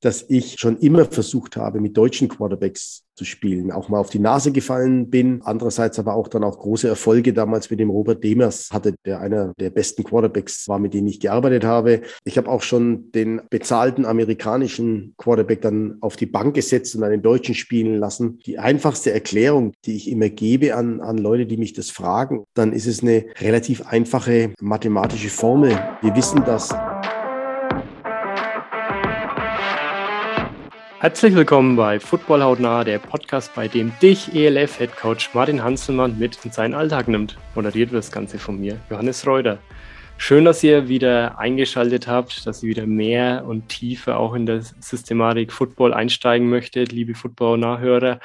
dass ich schon immer versucht habe, mit deutschen Quarterbacks zu spielen, auch mal auf die Nase gefallen bin. Andererseits aber auch dann auch große Erfolge damals mit dem Robert Demers hatte, der einer der besten Quarterbacks war, mit denen ich gearbeitet habe. Ich habe auch schon den bezahlten amerikanischen Quarterback dann auf die Bank gesetzt und einen Deutschen spielen lassen. Die einfachste Erklärung, die ich immer gebe an, an Leute, die mich das fragen, dann ist es eine relativ einfache mathematische Formel. Wir wissen, dass Herzlich willkommen bei Football Hautnah, der Podcast, bei dem dich ELF-Headcoach Martin Hanselmann mit in seinen Alltag nimmt. Moderiert wird das Ganze von mir, Johannes Reuter. Schön, dass ihr wieder eingeschaltet habt, dass ihr wieder mehr und tiefer auch in der Systematik Football einsteigen möchtet, liebe Football-Nachhörer.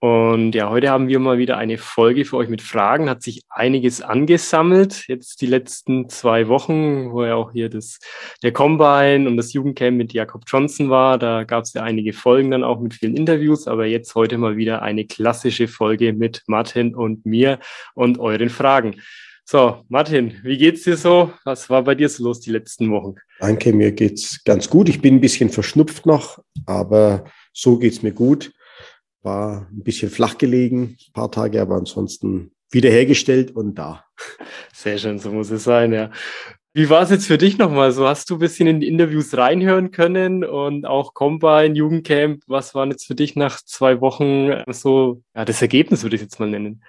Und ja, heute haben wir mal wieder eine Folge für euch mit Fragen. Hat sich einiges angesammelt. Jetzt die letzten zwei Wochen, wo ja auch hier das, der Combine und das Jugendcamp mit Jakob Johnson war. Da gab es ja einige Folgen dann auch mit vielen Interviews. Aber jetzt heute mal wieder eine klassische Folge mit Martin und mir und euren Fragen. So, Martin, wie geht's dir so? Was war bei dir so los die letzten Wochen? Danke, mir geht's ganz gut. Ich bin ein bisschen verschnupft noch, aber so geht's mir gut war ein bisschen flach gelegen, ein paar Tage, aber ansonsten wiederhergestellt und da. Sehr schön, so muss es sein, ja. Wie war es jetzt für dich nochmal? So hast du ein bisschen in die Interviews reinhören können und auch Combine, Jugendcamp. Was war jetzt für dich nach zwei Wochen so, ja, das Ergebnis würde ich jetzt mal nennen?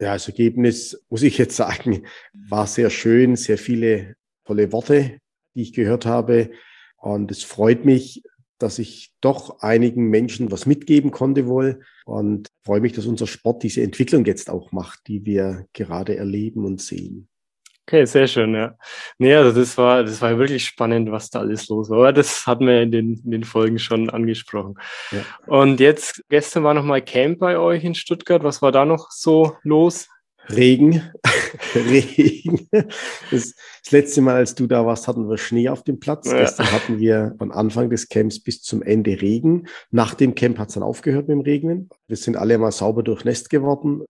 Ja, das Ergebnis, muss ich jetzt sagen, war sehr schön, sehr viele tolle Worte, die ich gehört habe. Und es freut mich, dass ich doch einigen Menschen was mitgeben konnte wohl und freue mich, dass unser Sport diese Entwicklung jetzt auch macht, die wir gerade erleben und sehen. Okay, sehr schön, ja. Nee, also das war, das war wirklich spannend, was da alles los war. Aber das hatten wir in den, in den Folgen schon angesprochen. Ja. Und jetzt, gestern war nochmal Camp bei euch in Stuttgart. Was war da noch so los? Regen. Regen. Das, das, letzte Mal, als du da warst, hatten wir Schnee auf dem Platz. Ja. Gestern hatten wir von Anfang des Camps bis zum Ende Regen. Nach dem Camp hat es dann aufgehört mit dem Regnen. Wir sind alle mal sauber durchnässt geworden.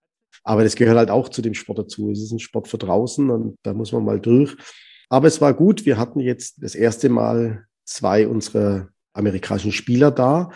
Aber das gehört halt auch zu dem Sport dazu. Es ist ein Sport für draußen und da muss man mal durch. Aber es war gut. Wir hatten jetzt das erste Mal zwei unserer amerikanischen Spieler da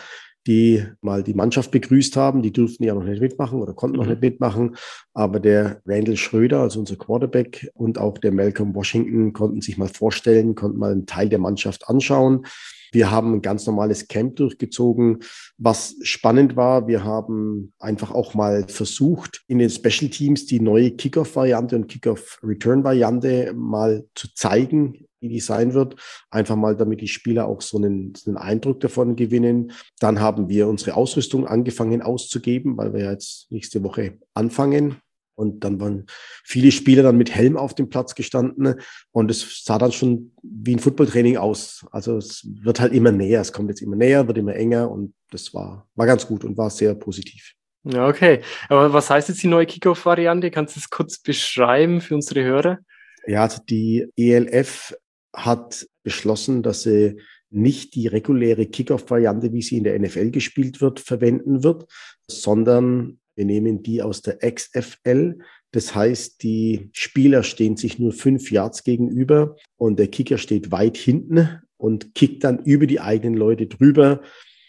die mal die Mannschaft begrüßt haben. Die durften ja noch nicht mitmachen oder konnten noch mhm. nicht mitmachen. Aber der Randall Schröder, also unser Quarterback, und auch der Malcolm Washington konnten sich mal vorstellen, konnten mal einen Teil der Mannschaft anschauen. Wir haben ein ganz normales Camp durchgezogen. Was spannend war, wir haben einfach auch mal versucht, in den Special Teams die neue Kickoff-Variante und Kickoff-Return-Variante mal zu zeigen, wie die sein wird. Einfach mal, damit die Spieler auch so einen, so einen Eindruck davon gewinnen. Dann haben wir unsere Ausrüstung angefangen auszugeben, weil wir jetzt nächste Woche anfangen. Und dann waren viele Spieler dann mit Helm auf dem Platz gestanden und es sah dann schon wie ein Footballtraining aus. Also es wird halt immer näher, es kommt jetzt immer näher, wird immer enger und das war, war ganz gut und war sehr positiv. Ja, okay. Aber was heißt jetzt die neue Kickoff-Variante? Kannst du es kurz beschreiben für unsere Hörer? Ja, also die ELF hat beschlossen, dass sie nicht die reguläre Kickoff-Variante, wie sie in der NFL gespielt wird, verwenden wird, sondern wir nehmen die aus der XFL. Das heißt, die Spieler stehen sich nur fünf Yards gegenüber und der Kicker steht weit hinten und kickt dann über die eigenen Leute drüber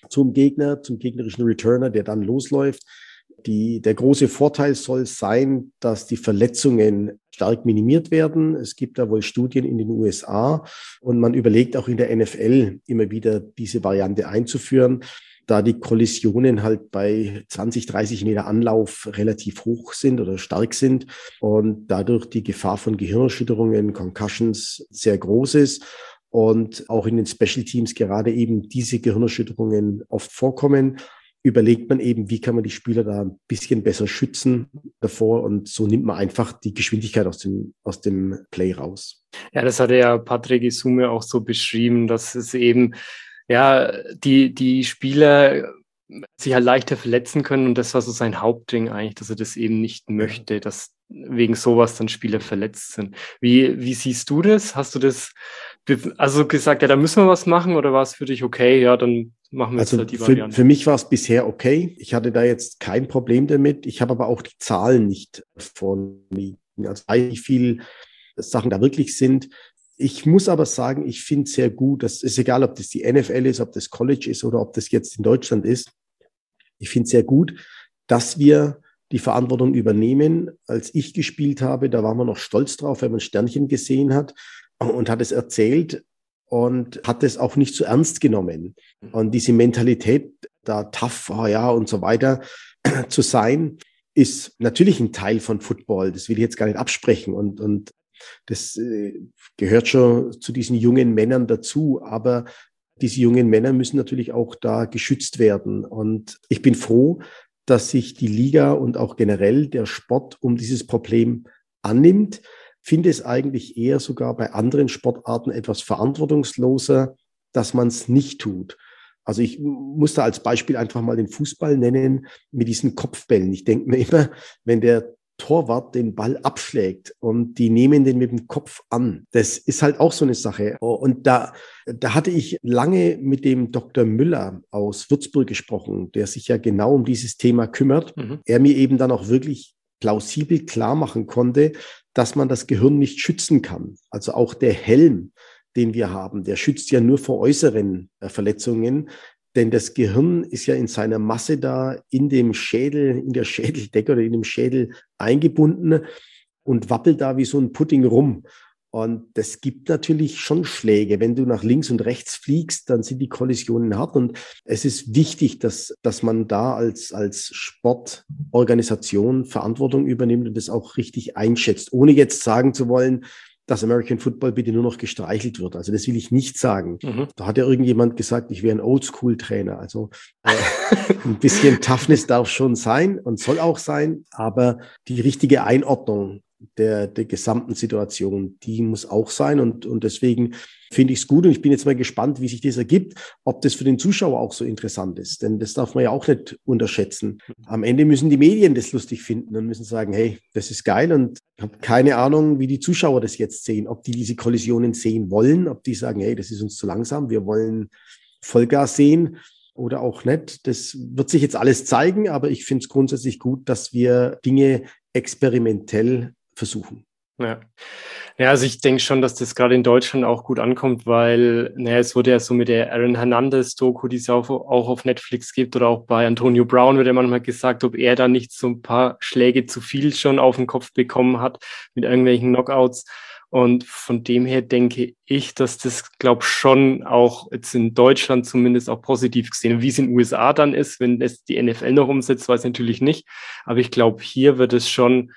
zum Gegner, zum gegnerischen Returner, der dann losläuft. Die, der große Vorteil soll sein, dass die Verletzungen stark minimiert werden. Es gibt da wohl Studien in den USA und man überlegt auch in der NFL immer wieder diese Variante einzuführen da die Kollisionen halt bei 20, 30 Meter Anlauf relativ hoch sind oder stark sind und dadurch die Gefahr von Gehirnerschütterungen, Concussions sehr groß ist und auch in den Special Teams gerade eben diese Gehirnerschütterungen oft vorkommen überlegt man eben, wie kann man die Spieler da ein bisschen besser schützen davor und so nimmt man einfach die Geschwindigkeit aus dem, aus dem Play raus. Ja, das hatte ja Patrick Isume auch so beschrieben, dass es eben ja, die, die Spieler sich halt leichter verletzen können und das war so sein Hauptding eigentlich, dass er das eben nicht möchte, dass wegen sowas dann Spieler verletzt sind. Wie, wie siehst du das? Hast du das also gesagt, ja, da müssen wir was machen oder war es für dich okay? Ja, dann machen wir also jetzt halt die Variante. Für, für mich war es bisher okay. Ich hatte da jetzt kein Problem damit. Ich habe aber auch die Zahlen nicht vorliegen. Also wie viel Sachen da wirklich sind. Ich muss aber sagen, ich finde sehr gut, das ist egal, ob das die NFL ist, ob das College ist oder ob das jetzt in Deutschland ist. Ich finde sehr gut, dass wir die Verantwortung übernehmen. Als ich gespielt habe, da war man noch stolz drauf, wenn man Sternchen gesehen hat und hat es erzählt und hat es auch nicht so ernst genommen. Und diese Mentalität, da tough, oh ja, und so weiter zu sein, ist natürlich ein Teil von Football. Das will ich jetzt gar nicht absprechen. Und, und das äh, gehört schon zu diesen jungen Männern dazu. Aber diese jungen Männer müssen natürlich auch da geschützt werden. Und ich bin froh, dass sich die Liga und auch generell der Sport um dieses Problem annimmt. Finde es eigentlich eher sogar bei anderen Sportarten etwas verantwortungsloser, dass man es nicht tut. Also ich muss da als Beispiel einfach mal den Fußball nennen mit diesen Kopfbällen. Ich denke mir immer, wenn der Torwart den Ball abschlägt und die nehmen den mit dem Kopf an. Das ist halt auch so eine Sache. Und da, da hatte ich lange mit dem Dr. Müller aus Würzburg gesprochen, der sich ja genau um dieses Thema kümmert. Mhm. Er mir eben dann auch wirklich plausibel klar machen konnte, dass man das Gehirn nicht schützen kann. Also auch der Helm, den wir haben, der schützt ja nur vor äußeren äh, Verletzungen. Denn das Gehirn ist ja in seiner Masse da in dem Schädel, in der Schädeldecke oder in dem Schädel eingebunden und wappelt da wie so ein Pudding rum. Und das gibt natürlich schon Schläge. Wenn du nach links und rechts fliegst, dann sind die Kollisionen hart. Und es ist wichtig, dass, dass man da als, als Sportorganisation Verantwortung übernimmt und das auch richtig einschätzt, ohne jetzt sagen zu wollen, dass American Football bitte nur noch gestreichelt wird. Also das will ich nicht sagen. Mhm. Da hat ja irgendjemand gesagt, ich wäre ein Oldschool-Trainer. Also äh, ein bisschen Toughness darf schon sein und soll auch sein, aber die richtige Einordnung der, der gesamten Situation, die muss auch sein. Und, und deswegen finde ich es gut und ich bin jetzt mal gespannt, wie sich das ergibt, ob das für den Zuschauer auch so interessant ist. Denn das darf man ja auch nicht unterschätzen. Am Ende müssen die Medien das lustig finden und müssen sagen, hey, das ist geil und ich habe keine Ahnung, wie die Zuschauer das jetzt sehen, ob die diese Kollisionen sehen wollen, ob die sagen, hey, das ist uns zu langsam, wir wollen Vollgas sehen oder auch nicht. Das wird sich jetzt alles zeigen, aber ich finde es grundsätzlich gut, dass wir Dinge experimentell versuchen. Ja. ja, also ich denke schon, dass das gerade in Deutschland auch gut ankommt, weil naja, es wurde ja so mit der Aaron Hernandez-Doku, die es auch, auch auf Netflix gibt, oder auch bei Antonio Brown wird ja manchmal gesagt, ob er da nicht so ein paar Schläge zu viel schon auf den Kopf bekommen hat mit irgendwelchen Knockouts. Und von dem her denke ich, dass das, glaube schon auch jetzt in Deutschland zumindest auch positiv gesehen. Wie es in den USA dann ist, wenn es die NFL noch umsetzt, weiß ich natürlich nicht. Aber ich glaube, hier wird es schon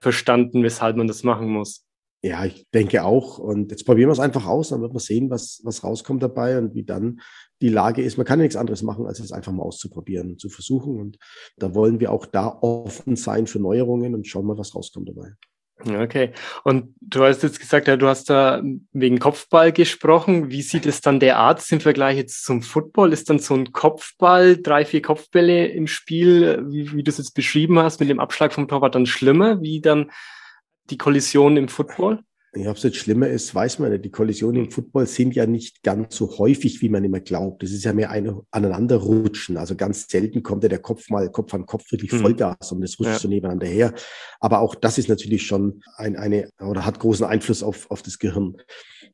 verstanden, weshalb man das machen muss. Ja, ich denke auch. Und jetzt probieren wir es einfach aus, dann wird man sehen, was, was rauskommt dabei und wie dann die Lage ist. Man kann ja nichts anderes machen, als es einfach mal auszuprobieren, zu versuchen. Und da wollen wir auch da offen sein für Neuerungen und schauen mal, was rauskommt dabei. Okay. Und du hast jetzt gesagt, ja, du hast da wegen Kopfball gesprochen. Wie sieht es dann der Arzt im Vergleich jetzt zum Football? Ist dann so ein Kopfball, drei, vier Kopfbälle im Spiel, wie, wie du es jetzt beschrieben hast, mit dem Abschlag vom Torwart dann schlimmer, wie dann die Kollision im Football? Ja, ob es jetzt schlimmer ist, weiß man nicht. Die Kollisionen im Football sind ja nicht ganz so häufig, wie man immer glaubt. Das ist ja mehr ein Aneinanderrutschen. Also ganz selten kommt ja der Kopf mal Kopf an Kopf wirklich mhm. Vollgas und das rutscht ja. so nebeneinander her. Aber auch das ist natürlich schon ein, eine oder hat großen Einfluss auf, auf das Gehirn.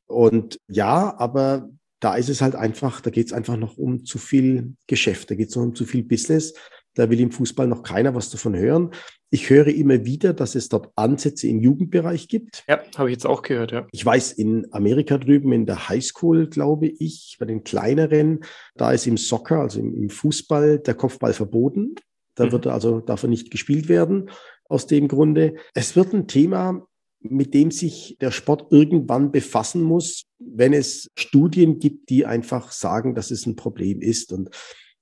Und ja, aber da ist es halt einfach, da geht es einfach noch um zu viel Geschäft, da geht es noch um zu viel Business. Da will im Fußball noch keiner was davon hören. Ich höre immer wieder, dass es dort Ansätze im Jugendbereich gibt. Ja, habe ich jetzt auch gehört, ja. Ich weiß, in Amerika drüben in der Highschool, glaube ich, bei den kleineren, da ist im Soccer, also im, im Fußball, der Kopfball verboten. Da mhm. wird also, er nicht gespielt werden aus dem Grunde. Es wird ein Thema, mit dem sich der Sport irgendwann befassen muss, wenn es Studien gibt, die einfach sagen, dass es ein Problem ist. Und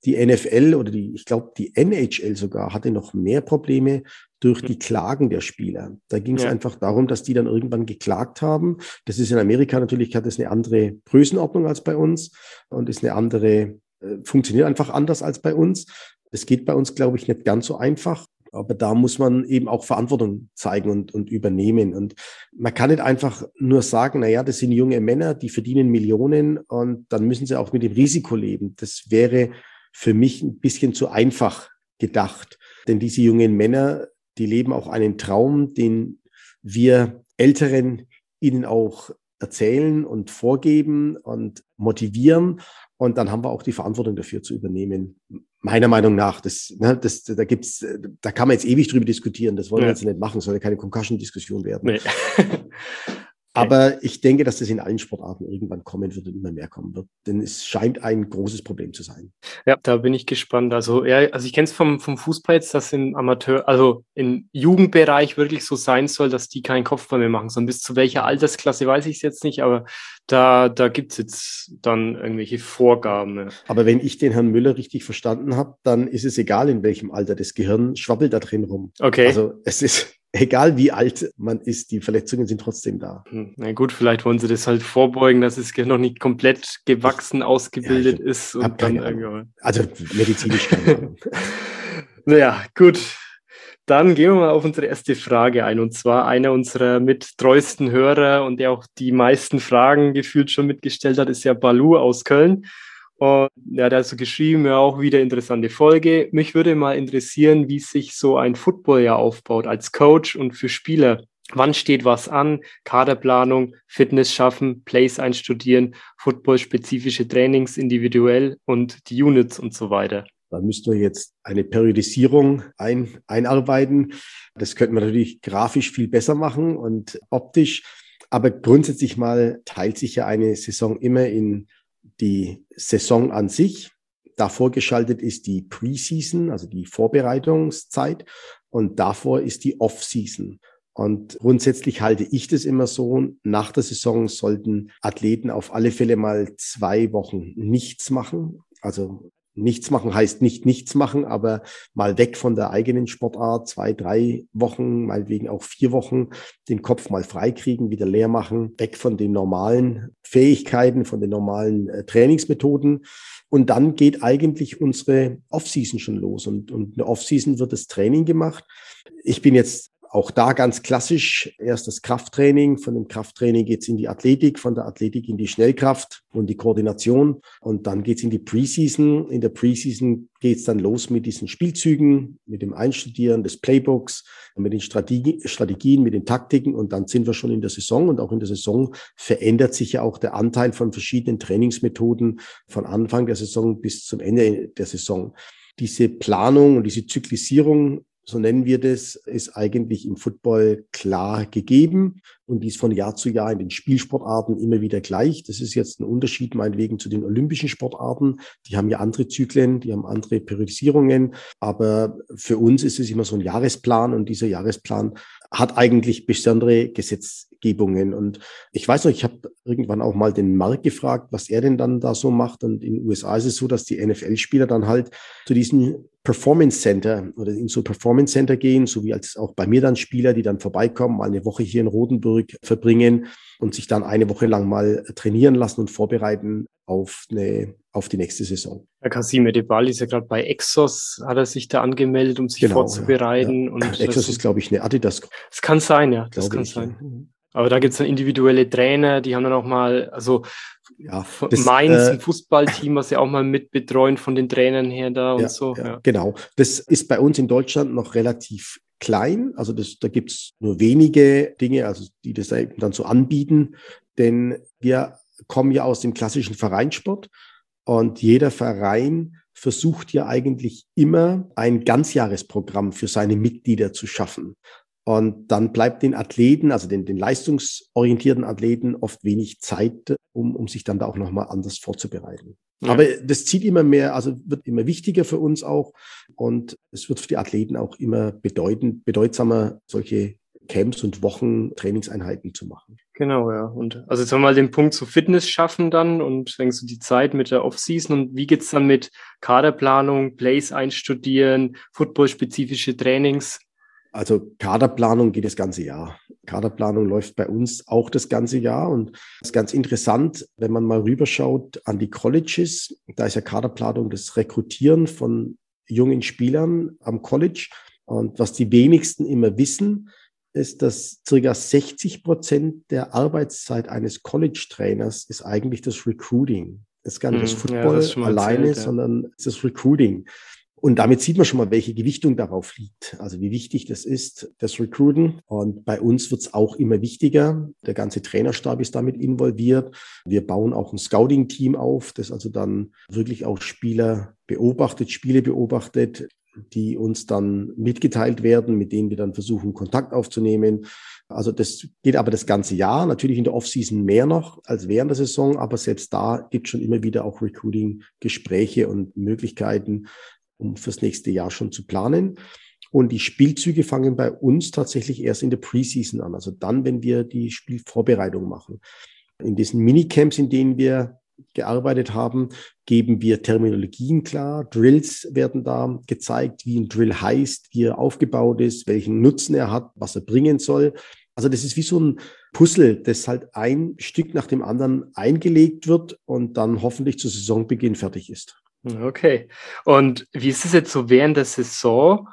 die NFL oder die, ich glaube, die NHL sogar hatte noch mehr Probleme durch die Klagen der Spieler. Da ging es ja. einfach darum, dass die dann irgendwann geklagt haben. Das ist in Amerika natürlich, hat es eine andere Größenordnung als bei uns und ist eine andere, äh, funktioniert einfach anders als bei uns. Es geht bei uns, glaube ich, nicht ganz so einfach. Aber da muss man eben auch Verantwortung zeigen und, und übernehmen. Und man kann nicht einfach nur sagen, na ja, das sind junge Männer, die verdienen Millionen und dann müssen sie auch mit dem Risiko leben. Das wäre für mich ein bisschen zu einfach gedacht. Denn diese jungen Männer, die leben auch einen Traum, den wir Älteren ihnen auch erzählen und vorgeben und motivieren. Und dann haben wir auch die Verantwortung dafür zu übernehmen. Meiner Meinung nach, das, ne, das, da gibt's, da kann man jetzt ewig drüber diskutieren. Das wollen ja. wir jetzt nicht machen, soll ja keine Concussion-Diskussion werden. Nee. Aber ich denke, dass das in allen Sportarten irgendwann kommen wird und immer mehr kommen wird. Denn es scheint ein großes Problem zu sein. Ja, da bin ich gespannt. Also, ja, also ich kenne es vom, vom Fußball jetzt, dass im Amateur, also im Jugendbereich wirklich so sein soll, dass die keinen Kopfball mehr machen. So bis zu welcher Altersklasse weiß ich es jetzt nicht, aber da, da gibt es jetzt dann irgendwelche Vorgaben. Aber wenn ich den Herrn Müller richtig verstanden habe, dann ist es egal, in welchem Alter das Gehirn schwabbelt da drin rum. Okay. Also es ist egal wie alt man ist, die Verletzungen sind trotzdem da. Hm, na gut, vielleicht wollen sie das halt vorbeugen, dass es noch nicht komplett gewachsen ausgebildet ja, ist. Und dann also medizinisch keine Ahnung. naja, gut. Dann gehen wir mal auf unsere erste Frage ein. Und zwar einer unserer mit treuesten Hörer und der auch die meisten Fragen gefühlt schon mitgestellt hat, ist ja Balu aus Köln. Und ja, der hat so geschrieben, ja, auch wieder interessante Folge. Mich würde mal interessieren, wie sich so ein Footballjahr aufbaut als Coach und für Spieler. Wann steht was an? Kaderplanung, Fitness schaffen, Plays einstudieren, Football-spezifische Trainings individuell und die Units und so weiter. Da müssten wir jetzt eine Periodisierung ein, einarbeiten. Das könnten wir natürlich grafisch viel besser machen und optisch. Aber grundsätzlich mal teilt sich ja eine Saison immer in die Saison an sich. Davor geschaltet ist die Preseason, also die Vorbereitungszeit. Und davor ist die Off-Season. Und grundsätzlich halte ich das immer so, nach der Saison sollten Athleten auf alle Fälle mal zwei Wochen nichts machen. Also Nichts machen heißt nicht nichts machen, aber mal weg von der eigenen Sportart, zwei, drei Wochen, meinetwegen auch vier Wochen, den Kopf mal freikriegen, wieder leer machen, weg von den normalen Fähigkeiten, von den normalen äh, Trainingsmethoden. Und dann geht eigentlich unsere Offseason schon los. Und, und eine Offseason wird das Training gemacht. Ich bin jetzt auch da ganz klassisch erst das Krafttraining. Von dem Krafttraining geht's in die Athletik, von der Athletik in die Schnellkraft und die Koordination. Und dann geht's in die Preseason. In der Preseason geht's dann los mit diesen Spielzügen, mit dem Einstudieren des Playbooks, mit den Strategie, Strategien, mit den Taktiken. Und dann sind wir schon in der Saison. Und auch in der Saison verändert sich ja auch der Anteil von verschiedenen Trainingsmethoden von Anfang der Saison bis zum Ende der Saison diese Planung und diese Zyklisierung so nennen wir das, ist eigentlich im Football klar gegeben und dies von Jahr zu Jahr in den Spielsportarten immer wieder gleich. Das ist jetzt ein Unterschied meinetwegen zu den olympischen Sportarten. Die haben ja andere Zyklen, die haben andere Periodisierungen, aber für uns ist es immer so ein Jahresplan und dieser Jahresplan hat eigentlich besondere Gesetzgebungen. Und ich weiß noch, ich habe irgendwann auch mal den Mark gefragt, was er denn dann da so macht. Und in den USA ist es so, dass die NFL-Spieler dann halt zu diesen Performance Center oder in so Performance Center gehen, so wie als auch bei mir dann Spieler, die dann vorbeikommen, mal eine Woche hier in Rotenburg verbringen und sich dann eine Woche lang mal trainieren lassen und vorbereiten auf eine auf die nächste Saison. Herr Kasim Edebal ist ja gerade bei Exos, hat er sich da angemeldet, um sich genau, vorzubereiten. Ja, ja. Und Exos ist, glaube ich, eine Adidas. Es kann sein, ja, das kann ich, sein. Aber da gibt es dann individuelle Trainer, die haben dann auch mal, also ja, das, Mainz, äh, ein Fußballteam, was ja auch mal mitbetreuen von den Trainern her da und ja, so. Ja, Genau. Das ist bei uns in Deutschland noch relativ klein. Also das, da gibt's nur wenige Dinge, also die das dann so anbieten. Denn wir kommen ja aus dem klassischen Vereinssport und jeder Verein versucht ja eigentlich immer ein Ganzjahresprogramm für seine Mitglieder zu schaffen. Und dann bleibt den Athleten, also den, den leistungsorientierten Athleten, oft wenig Zeit, um, um sich dann da auch nochmal anders vorzubereiten. Ja. Aber das zieht immer mehr, also wird immer wichtiger für uns auch. Und es wird für die Athleten auch immer bedeutend, bedeutsamer, solche Camps und Wochen Trainingseinheiten zu machen. Genau, ja. Und also jetzt haben wir mal den Punkt zu Fitness schaffen dann und denkst du die Zeit mit der Offseason und wie geht's dann mit Kaderplanung, Plays einstudieren, footballspezifische Trainings? Also Kaderplanung geht das ganze Jahr. Kaderplanung läuft bei uns auch das ganze Jahr und das ist ganz interessant, wenn man mal rüberschaut an die Colleges, da ist ja Kaderplanung das Rekrutieren von jungen Spielern am College. Und was die wenigsten immer wissen, ist, dass circa 60 Prozent der Arbeitszeit eines College-Trainers ist eigentlich das Recruiting. Das ist gar nicht das hm, Football ja, das alleine, erzählt, ja. sondern das Recruiting. Und damit sieht man schon mal, welche Gewichtung darauf liegt. Also wie wichtig das ist, das Recruiten. Und bei uns wird es auch immer wichtiger. Der ganze Trainerstab ist damit involviert. Wir bauen auch ein Scouting-Team auf, das also dann wirklich auch Spieler beobachtet, Spiele beobachtet, die uns dann mitgeteilt werden, mit denen wir dann versuchen, Kontakt aufzunehmen. Also das geht aber das ganze Jahr, natürlich in der Offseason mehr noch als während der Saison, aber selbst da gibt es schon immer wieder auch Recruiting-Gespräche und Möglichkeiten, um fürs nächste Jahr schon zu planen. Und die Spielzüge fangen bei uns tatsächlich erst in der Preseason an, also dann, wenn wir die Spielvorbereitung machen. In diesen Minicamps, in denen wir gearbeitet haben, geben wir Terminologien klar. Drills werden da gezeigt, wie ein Drill heißt, wie er aufgebaut ist, welchen Nutzen er hat, was er bringen soll. Also das ist wie so ein Puzzle, das halt ein Stück nach dem anderen eingelegt wird und dann hoffentlich zu Saisonbeginn fertig ist. Okay. Und wie ist es jetzt so während der Saison?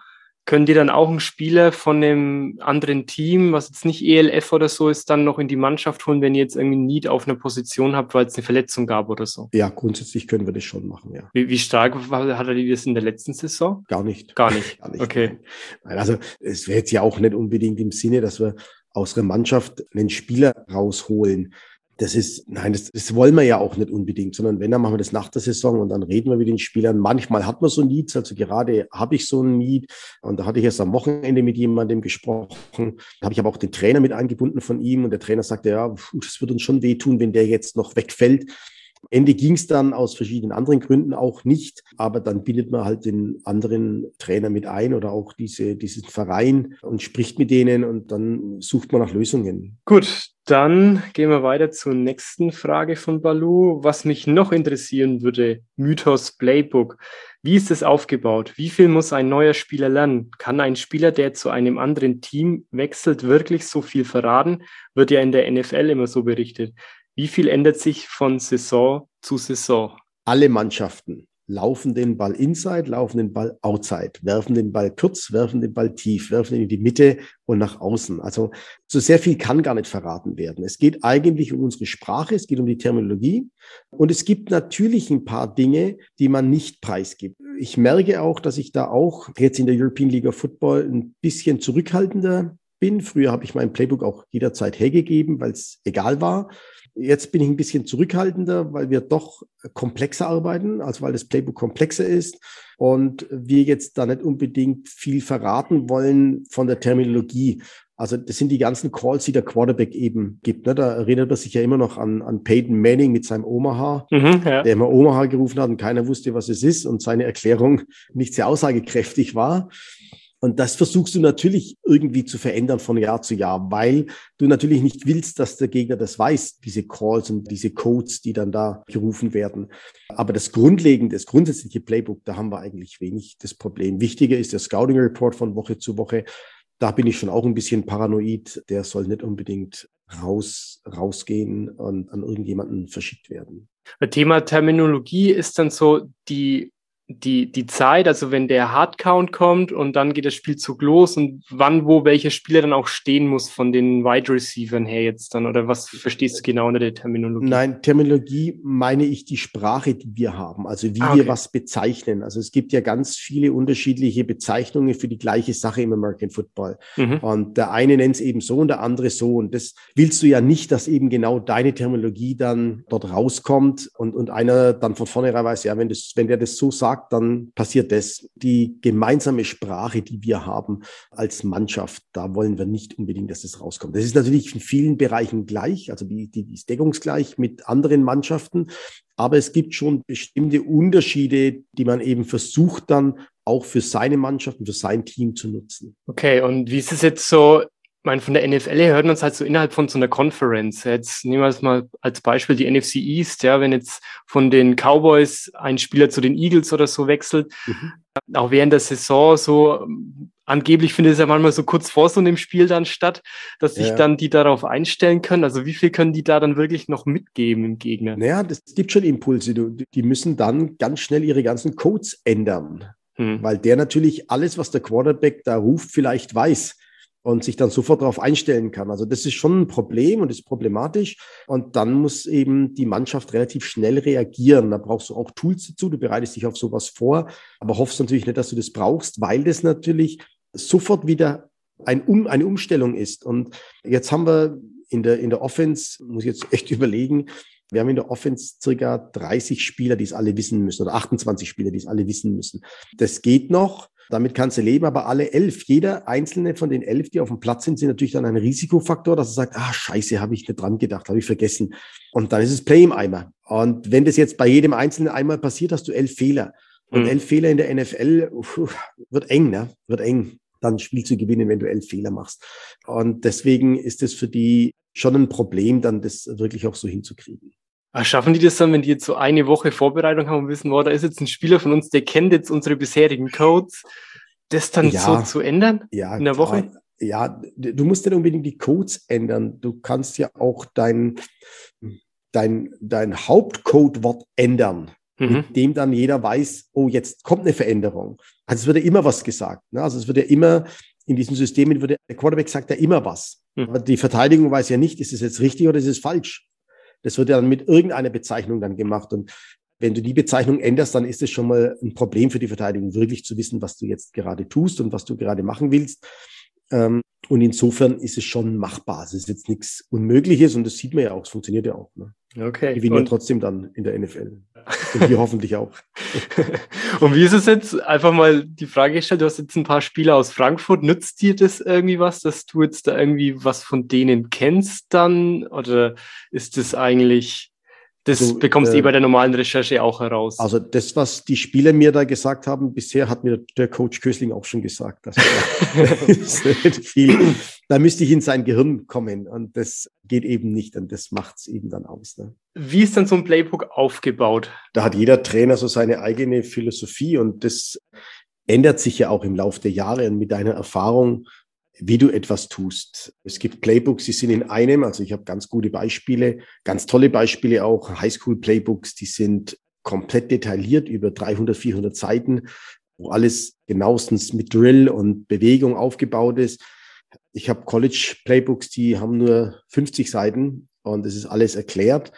Können die dann auch einen Spieler von dem anderen Team, was jetzt nicht ELF oder so ist, dann noch in die Mannschaft holen, wenn ihr jetzt irgendwie Need auf einer Position habt, weil es eine Verletzung gab oder so? Ja, grundsätzlich können wir das schon machen, ja. Wie, wie stark hat er das in der letzten Saison? Gar nicht. Gar nicht. Gar nicht okay. Nein, also es wäre jetzt ja auch nicht unbedingt im Sinne, dass wir aus der Mannschaft einen Spieler rausholen das ist, nein, das, das wollen wir ja auch nicht unbedingt, sondern wenn, dann machen wir das nach der Saison und dann reden wir mit den Spielern. Manchmal hat man so Needs, also gerade habe ich so ein Need und da hatte ich erst am Wochenende mit jemandem gesprochen. Da habe ich aber auch den Trainer mit eingebunden von ihm und der Trainer sagte, ja, das wird uns schon wehtun, wenn der jetzt noch wegfällt. Am Ende ging es dann aus verschiedenen anderen Gründen auch nicht, aber dann bindet man halt den anderen Trainer mit ein oder auch diese, diesen Verein und spricht mit denen und dann sucht man nach Lösungen. Gut, dann gehen wir weiter zur nächsten Frage von Balu. Was mich noch interessieren würde, Mythos Playbook. Wie ist es aufgebaut? Wie viel muss ein neuer Spieler lernen? Kann ein Spieler, der zu einem anderen Team wechselt, wirklich so viel verraten? Wird ja in der NFL immer so berichtet. Wie viel ändert sich von Saison zu Saison? Alle Mannschaften laufen den Ball inside, laufen den Ball outside, werfen den Ball kurz, werfen den Ball tief, werfen ihn in die Mitte und nach außen. Also so sehr viel kann gar nicht verraten werden. Es geht eigentlich um unsere Sprache, es geht um die Terminologie und es gibt natürlich ein paar Dinge, die man nicht preisgibt. Ich merke auch, dass ich da auch jetzt in der European League of Football ein bisschen zurückhaltender bin. Früher habe ich mein Playbook auch jederzeit hergegeben, weil es egal war. Jetzt bin ich ein bisschen zurückhaltender, weil wir doch komplexer arbeiten, also weil das Playbook komplexer ist und wir jetzt da nicht unbedingt viel verraten wollen von der Terminologie. Also das sind die ganzen Calls, die der Quarterback eben gibt. Ne? Da erinnert man sich ja immer noch an, an Peyton Manning mit seinem Omaha, mhm, ja. der immer Omaha gerufen hat und keiner wusste, was es ist und seine Erklärung nicht sehr aussagekräftig war. Und das versuchst du natürlich irgendwie zu verändern von Jahr zu Jahr, weil du natürlich nicht willst, dass der Gegner das weiß, diese Calls und diese Codes, die dann da gerufen werden. Aber das Grundlegende, das grundsätzliche Playbook, da haben wir eigentlich wenig das Problem. Wichtiger ist der Scouting Report von Woche zu Woche. Da bin ich schon auch ein bisschen paranoid. Der soll nicht unbedingt raus, rausgehen und an irgendjemanden verschickt werden. Thema Terminologie ist dann so die die, die Zeit, also wenn der Hardcount kommt und dann geht das Spielzug los und wann, wo welcher Spieler dann auch stehen muss von den Wide Receivers her jetzt dann oder was verstehst du genau unter der Terminologie? Nein, Terminologie meine ich die Sprache, die wir haben, also wie ah, okay. wir was bezeichnen. Also es gibt ja ganz viele unterschiedliche Bezeichnungen für die gleiche Sache im American Football. Mhm. Und der eine nennt es eben so und der andere so. Und das willst du ja nicht, dass eben genau deine Terminologie dann dort rauskommt und, und einer dann von vornherein weiß, ja, wenn, das, wenn der das so sagt, sagt, dann passiert das. Die gemeinsame Sprache, die wir haben als Mannschaft, da wollen wir nicht unbedingt, dass das rauskommt. Das ist natürlich in vielen Bereichen gleich, also die, die, die ist deckungsgleich mit anderen Mannschaften. Aber es gibt schon bestimmte Unterschiede, die man eben versucht dann auch für seine Mannschaft und für sein Team zu nutzen. Okay, und wie ist es jetzt so ich meine, von der NFL her hört man es halt so innerhalb von so einer Conference. Jetzt nehmen wir es mal als Beispiel die NFC East, ja, wenn jetzt von den Cowboys ein Spieler zu den Eagles oder so wechselt, mhm. auch während der Saison so, angeblich findet es ja manchmal so kurz vor so einem Spiel dann statt, dass sich ja. dann die darauf einstellen können. Also wie viel können die da dann wirklich noch mitgeben im Gegner? Naja, das gibt schon Impulse. Die müssen dann ganz schnell ihre ganzen Codes ändern. Hm. Weil der natürlich alles, was der Quarterback da ruft, vielleicht weiß. Und sich dann sofort darauf einstellen kann. Also das ist schon ein Problem und ist problematisch. Und dann muss eben die Mannschaft relativ schnell reagieren. Da brauchst du auch Tools dazu. Du bereitest dich auf sowas vor, aber hoffst natürlich nicht, dass du das brauchst, weil das natürlich sofort wieder ein um, eine Umstellung ist. Und jetzt haben wir in der, in der Offense, muss ich jetzt echt überlegen, wir haben in der Offense circa 30 Spieler, die es alle wissen müssen, oder 28 Spieler, die es alle wissen müssen. Das geht noch. Damit kannst du leben, aber alle elf, jeder einzelne von den elf, die auf dem Platz sind, sind natürlich dann ein Risikofaktor, dass er sagt, ah, scheiße, habe ich nicht dran gedacht, habe ich vergessen. Und dann ist es Play im Eimer. Und wenn das jetzt bei jedem Einzelnen einmal passiert, hast du elf Fehler. Und mhm. elf Fehler in der NFL uff, wird eng, ne? Wird eng, dann ein Spiel zu gewinnen, wenn du elf Fehler machst. Und deswegen ist es für die schon ein Problem, dann das wirklich auch so hinzukriegen. Ah, schaffen die das dann, wenn die jetzt so eine Woche Vorbereitung haben und wissen, wow, da ist jetzt ein Spieler von uns, der kennt jetzt unsere bisherigen Codes, das dann ja, so zu ändern ja, in der Woche? Ja, du musst nicht unbedingt die Codes ändern. Du kannst ja auch dein, dein, dein Hauptcodewort ändern, mhm. mit dem dann jeder weiß, oh, jetzt kommt eine Veränderung. Also es wird ja immer was gesagt. Ne? Also es wird ja immer, in diesen Systemen wird der Quarterback sagt ja immer was. Mhm. Aber die Verteidigung weiß ja nicht, ist es jetzt richtig oder ist es falsch. Das wird ja dann mit irgendeiner Bezeichnung dann gemacht. Und wenn du die Bezeichnung änderst, dann ist es schon mal ein Problem für die Verteidigung, wirklich zu wissen, was du jetzt gerade tust und was du gerade machen willst. Ähm, und insofern ist es schon machbar. Es ist jetzt nichts Unmögliches und das sieht man ja auch. Es funktioniert ja auch. Ne? Okay. Die gewinnen ja trotzdem dann in der NFL. Und wir hoffentlich auch. und wie ist es jetzt? Einfach mal die Frage gestellt, du hast jetzt ein paar Spieler aus Frankfurt. Nützt dir das irgendwie was, dass du jetzt da irgendwie was von denen kennst dann? Oder ist das eigentlich das also, bekommst du äh, eh bei der normalen Recherche auch heraus. Also das, was die Spieler mir da gesagt haben, bisher hat mir der Coach Kösling auch schon gesagt. Also, viel. Da müsste ich in sein Gehirn kommen und das geht eben nicht und das macht es eben dann aus. Ne? Wie ist dann so ein Playbook aufgebaut? Da hat jeder Trainer so seine eigene Philosophie und das ändert sich ja auch im Laufe der Jahre und mit deiner Erfahrung wie du etwas tust. Es gibt Playbooks, die sind in einem, also ich habe ganz gute Beispiele, ganz tolle Beispiele auch, Highschool-Playbooks, die sind komplett detailliert über 300, 400 Seiten, wo alles genauestens mit Drill und Bewegung aufgebaut ist. Ich habe College-Playbooks, die haben nur 50 Seiten und es ist alles erklärt.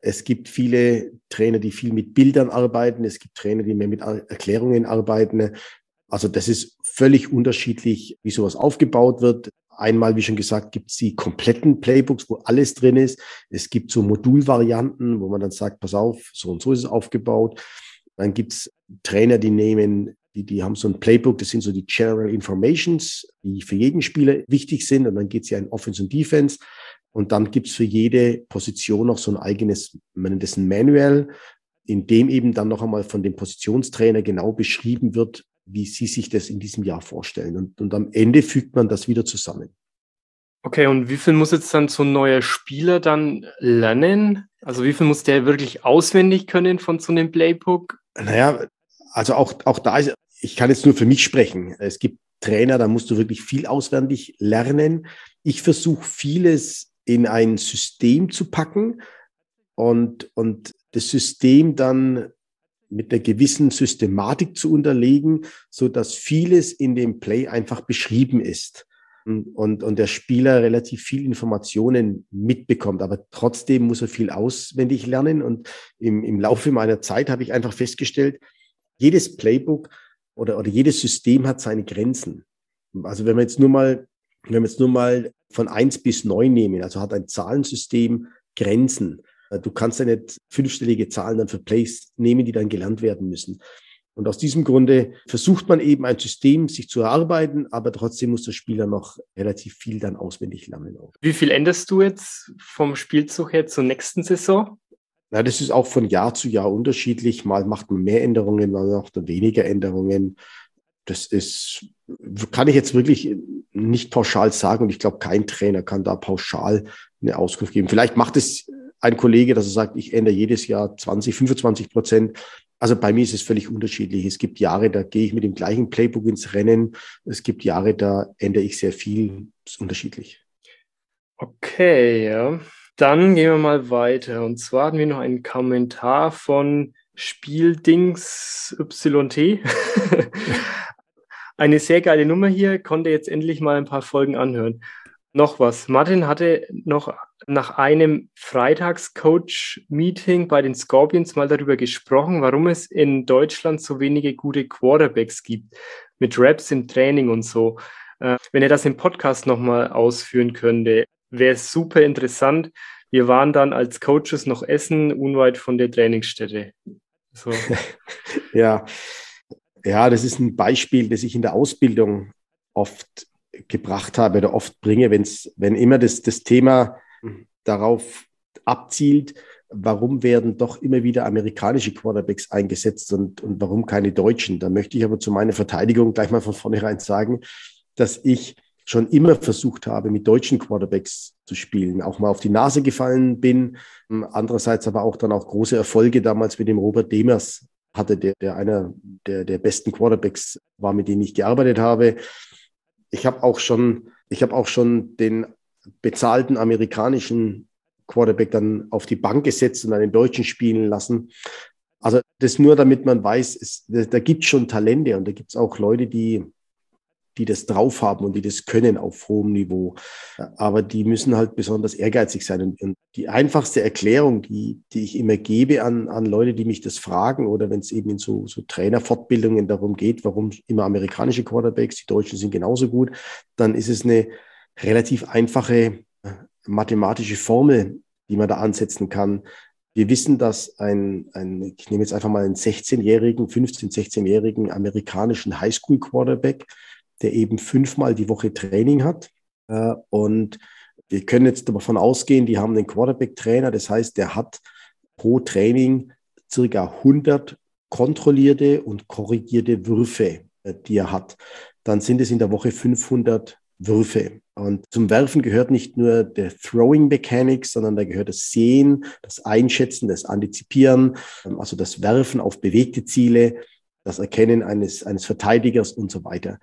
Es gibt viele Trainer, die viel mit Bildern arbeiten. Es gibt Trainer, die mehr mit Erklärungen arbeiten. Also das ist völlig unterschiedlich, wie sowas aufgebaut wird. Einmal, wie schon gesagt, gibt es die kompletten Playbooks, wo alles drin ist. Es gibt so Modulvarianten, wo man dann sagt, pass auf, so und so ist es aufgebaut. Dann gibt es Trainer, die nehmen, die, die haben so ein Playbook, das sind so die General Informations, die für jeden Spieler wichtig sind. Und dann geht es ja in Offense und Defense. Und dann gibt es für jede Position noch so ein eigenes, man nennt das ein Manual, in dem eben dann noch einmal von dem Positionstrainer genau beschrieben wird, wie Sie sich das in diesem Jahr vorstellen. Und, und am Ende fügt man das wieder zusammen. Okay, und wie viel muss jetzt dann so ein neuer Spieler dann lernen? Also wie viel muss der wirklich auswendig können von so einem Playbook? Naja, also auch, auch da ist, ich kann jetzt nur für mich sprechen. Es gibt Trainer, da musst du wirklich viel auswendig lernen. Ich versuche vieles in ein System zu packen und, und das System dann mit einer gewissen Systematik zu unterlegen, so dass vieles in dem Play einfach beschrieben ist und, und der Spieler relativ viel Informationen mitbekommt. Aber trotzdem muss er viel auswendig lernen. Und im, im Laufe meiner Zeit habe ich einfach festgestellt, jedes Playbook oder, oder jedes System hat seine Grenzen. Also wenn wir jetzt nur mal, wenn wir jetzt nur mal von eins bis neun nehmen, also hat ein Zahlensystem Grenzen. Äh, du kannst ja nicht fünfstellige Zahlen dann für Plays nehmen, die dann gelernt werden müssen. Und aus diesem Grunde versucht man eben ein System sich zu erarbeiten, aber trotzdem muss der Spieler noch relativ viel dann auswendig lernen. Wie viel änderst du jetzt vom Spielzug her zur nächsten Saison? Na, das ist auch von Jahr zu Jahr unterschiedlich. Mal macht man mehr Änderungen, mal macht man weniger Änderungen. Das ist, kann ich jetzt wirklich nicht pauschal sagen und ich glaube, kein Trainer kann da pauschal eine Auskunft geben. Vielleicht macht es ein Kollege, dass er sagt, ich ändere jedes Jahr 20, 25 Prozent. Also bei mir ist es völlig unterschiedlich. Es gibt Jahre, da gehe ich mit dem gleichen Playbook ins Rennen. Es gibt Jahre, da ändere ich sehr viel. Das ist unterschiedlich. Okay, ja. Dann gehen wir mal weiter. Und zwar hatten wir noch einen Kommentar von Spieldings YT. Eine sehr geile Nummer hier, konnte jetzt endlich mal ein paar Folgen anhören. Noch was. Martin hatte noch nach einem Freitags-Coach-Meeting bei den Scorpions mal darüber gesprochen, warum es in Deutschland so wenige gute Quarterbacks gibt, mit Raps im Training und so. Äh, wenn er das im Podcast nochmal ausführen könnte, wäre es super interessant. Wir waren dann als Coaches noch essen, unweit von der Trainingsstätte. So. ja. ja, das ist ein Beispiel, das ich in der Ausbildung oft gebracht habe oder oft bringe, wenn's, wenn immer das, das Thema darauf abzielt, warum werden doch immer wieder amerikanische Quarterbacks eingesetzt und, und warum keine Deutschen. Da möchte ich aber zu meiner Verteidigung gleich mal von vornherein sagen, dass ich schon immer versucht habe, mit deutschen Quarterbacks zu spielen, auch mal auf die Nase gefallen bin. Andererseits aber auch dann auch große Erfolge damals mit dem Robert Demers hatte, der, der einer der, der besten Quarterbacks war, mit denen ich gearbeitet habe ich habe auch schon, ich habe auch schon den bezahlten amerikanischen Quarterback dann auf die Bank gesetzt und einen Deutschen spielen lassen. Also das nur, damit man weiß, es, da, da gibt es schon Talente und da gibt es auch Leute, die die das drauf haben und die das können auf hohem Niveau. Aber die müssen halt besonders ehrgeizig sein. Und, die einfachste Erklärung, die, die ich immer gebe an, an Leute, die mich das fragen oder wenn es eben in so, so Trainerfortbildungen darum geht, warum immer amerikanische Quarterbacks, die Deutschen sind genauso gut, dann ist es eine relativ einfache äh, mathematische Formel, die man da ansetzen kann. Wir wissen, dass ein, ein ich nehme jetzt einfach mal einen 16-jährigen, 15-, 16-jährigen amerikanischen Highschool-Quarterback, der eben fünfmal die Woche Training hat. Äh, und wir können jetzt davon ausgehen, die haben einen Quarterback-Trainer. Das heißt, der hat pro Training circa 100 kontrollierte und korrigierte Würfe, äh, die er hat. Dann sind es in der Woche 500 Würfe. Und zum Werfen gehört nicht nur der Throwing Mechanics, sondern da gehört das Sehen, das Einschätzen, das Antizipieren, ähm, also das Werfen auf bewegte Ziele, das Erkennen eines, eines Verteidigers und so weiter.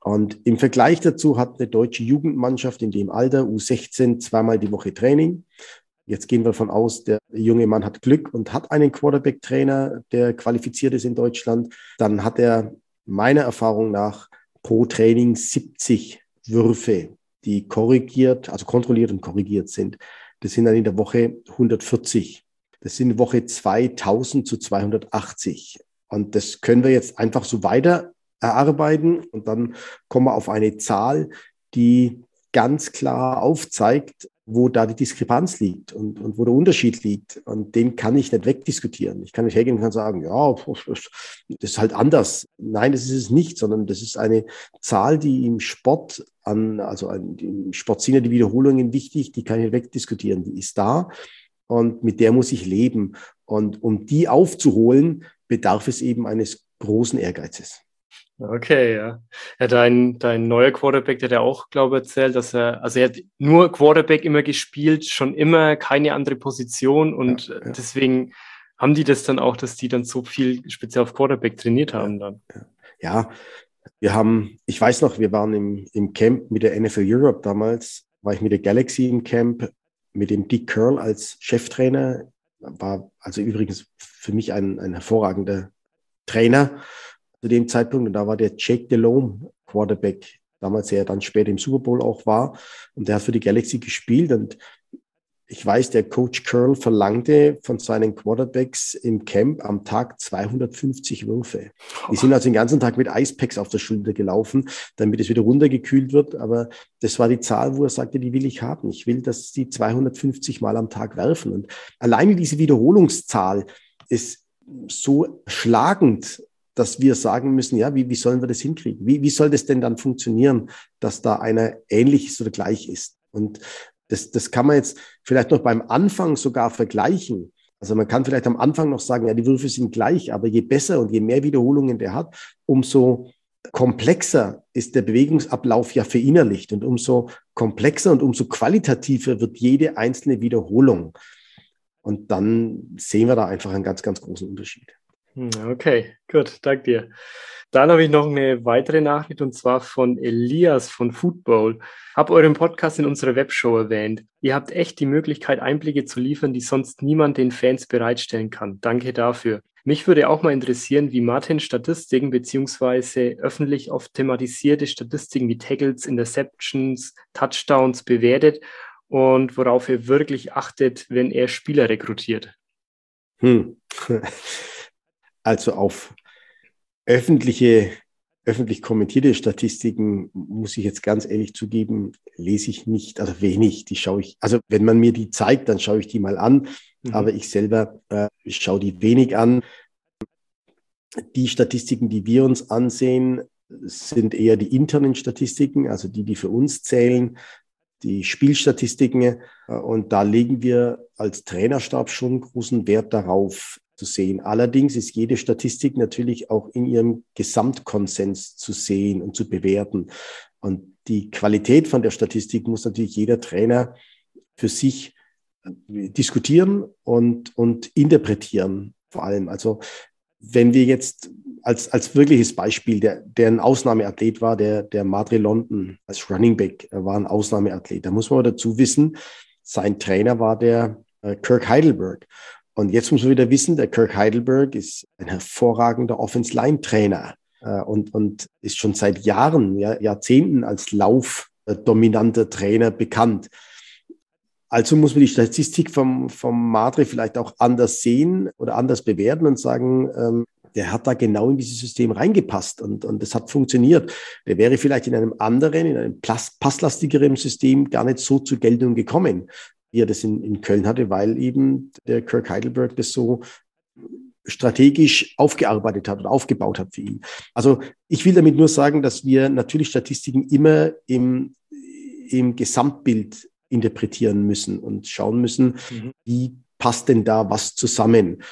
Und im Vergleich dazu hat eine deutsche Jugendmannschaft in dem Alter U16 zweimal die Woche Training. Jetzt gehen wir davon aus, der junge Mann hat Glück und hat einen Quarterback-Trainer, der qualifiziert ist in Deutschland. Dann hat er meiner Erfahrung nach pro Training 70 Würfe, die korrigiert, also kontrolliert und korrigiert sind. Das sind dann in der Woche 140. Das sind Woche 2000 zu 280. Und das können wir jetzt einfach so weiter erarbeiten und dann kommen wir auf eine Zahl, die ganz klar aufzeigt, wo da die Diskrepanz liegt und, und wo der Unterschied liegt. Und den kann ich nicht wegdiskutieren. Ich kann nicht hergehen und sagen, ja, das ist halt anders. Nein, das ist es nicht, sondern das ist eine Zahl, die im Sport an, also im Sport sind ja die Wiederholungen wichtig, die kann ich nicht wegdiskutieren. Die ist da und mit der muss ich leben. Und um die aufzuholen, bedarf es eben eines großen Ehrgeizes. Okay, ja. Ja, dein, dein neuer Quarterback, der hat ja auch, glaube ich, erzählt, dass er, also er hat nur Quarterback immer gespielt, schon immer keine andere Position und ja, ja. deswegen haben die das dann auch, dass die dann so viel speziell auf Quarterback trainiert haben dann. Ja, wir haben, ich weiß noch, wir waren im, im Camp mit der NFL Europe damals, war ich mit der Galaxy im Camp, mit dem Dick Curl als Cheftrainer, war also übrigens für mich ein, ein hervorragender Trainer zu dem Zeitpunkt. Und da war der Jake Delhomme Quarterback, damals der dann später im Super Bowl auch war. Und der hat für die Galaxy gespielt. Und ich weiß, der Coach Curl verlangte von seinen Quarterbacks im Camp am Tag 250 Würfe. Die sind also den ganzen Tag mit Eispacks auf der Schulter gelaufen, damit es wieder runtergekühlt wird. Aber das war die Zahl, wo er sagte, die will ich haben. Ich will, dass sie 250 Mal am Tag werfen. Und alleine diese Wiederholungszahl ist so schlagend dass wir sagen müssen, ja, wie, wie sollen wir das hinkriegen? Wie, wie soll das denn dann funktionieren, dass da einer ähnlich ist oder gleich ist? Und das, das kann man jetzt vielleicht noch beim Anfang sogar vergleichen. Also man kann vielleicht am Anfang noch sagen, ja, die Würfe sind gleich, aber je besser und je mehr Wiederholungen der hat, umso komplexer ist der Bewegungsablauf ja verinnerlicht und umso komplexer und umso qualitativer wird jede einzelne Wiederholung. Und dann sehen wir da einfach einen ganz, ganz großen Unterschied. Hm, okay, gut, danke dir. Dann habe ich noch eine weitere Nachricht und zwar von Elias von Football. Hab euren Podcast in unserer Webshow erwähnt. Ihr habt echt die Möglichkeit, Einblicke zu liefern, die sonst niemand den Fans bereitstellen kann. Danke dafür. Mich würde auch mal interessieren, wie Martin Statistiken beziehungsweise öffentlich oft thematisierte Statistiken wie Tackles, Interceptions, Touchdowns bewertet und worauf er wirklich achtet, wenn er Spieler rekrutiert. Hm. Also auf öffentliche, öffentlich kommentierte Statistiken, muss ich jetzt ganz ehrlich zugeben, lese ich nicht, also wenig. Die schaue ich, also wenn man mir die zeigt, dann schaue ich die mal an, mhm. aber ich selber äh, schaue die wenig an. Die Statistiken, die wir uns ansehen, sind eher die internen Statistiken, also die, die für uns zählen, die Spielstatistiken. Und da legen wir als Trainerstab schon großen Wert darauf zu sehen. Allerdings ist jede Statistik natürlich auch in ihrem Gesamtkonsens zu sehen und zu bewerten. Und die Qualität von der Statistik muss natürlich jeder Trainer für sich diskutieren und, und interpretieren vor allem. Also wenn wir jetzt als, als wirkliches Beispiel, der, der ein Ausnahmeathlet war, der, der Madre London als Running Back war ein Ausnahmeathlet. Da muss man dazu wissen, sein Trainer war der äh, Kirk Heidelberg. Und jetzt muss man wieder wissen, der Kirk Heidelberg ist ein hervorragender Offense-Line-Trainer äh, und, und ist schon seit Jahren, ja, Jahrzehnten als laufdominanter Trainer bekannt. Also muss man die Statistik vom, vom Madre vielleicht auch anders sehen oder anders bewerten und sagen, ähm, der hat da genau in dieses System reingepasst und, und das hat funktioniert. Der wäre vielleicht in einem anderen, in einem passlastigeren System gar nicht so zur Geltung gekommen, wie er das in, in Köln hatte, weil eben der Kirk Heidelberg das so strategisch aufgearbeitet hat und aufgebaut hat für ihn. Also ich will damit nur sagen, dass wir natürlich Statistiken immer im, im Gesamtbild interpretieren müssen und schauen müssen, mhm. wie passt denn da was zusammen.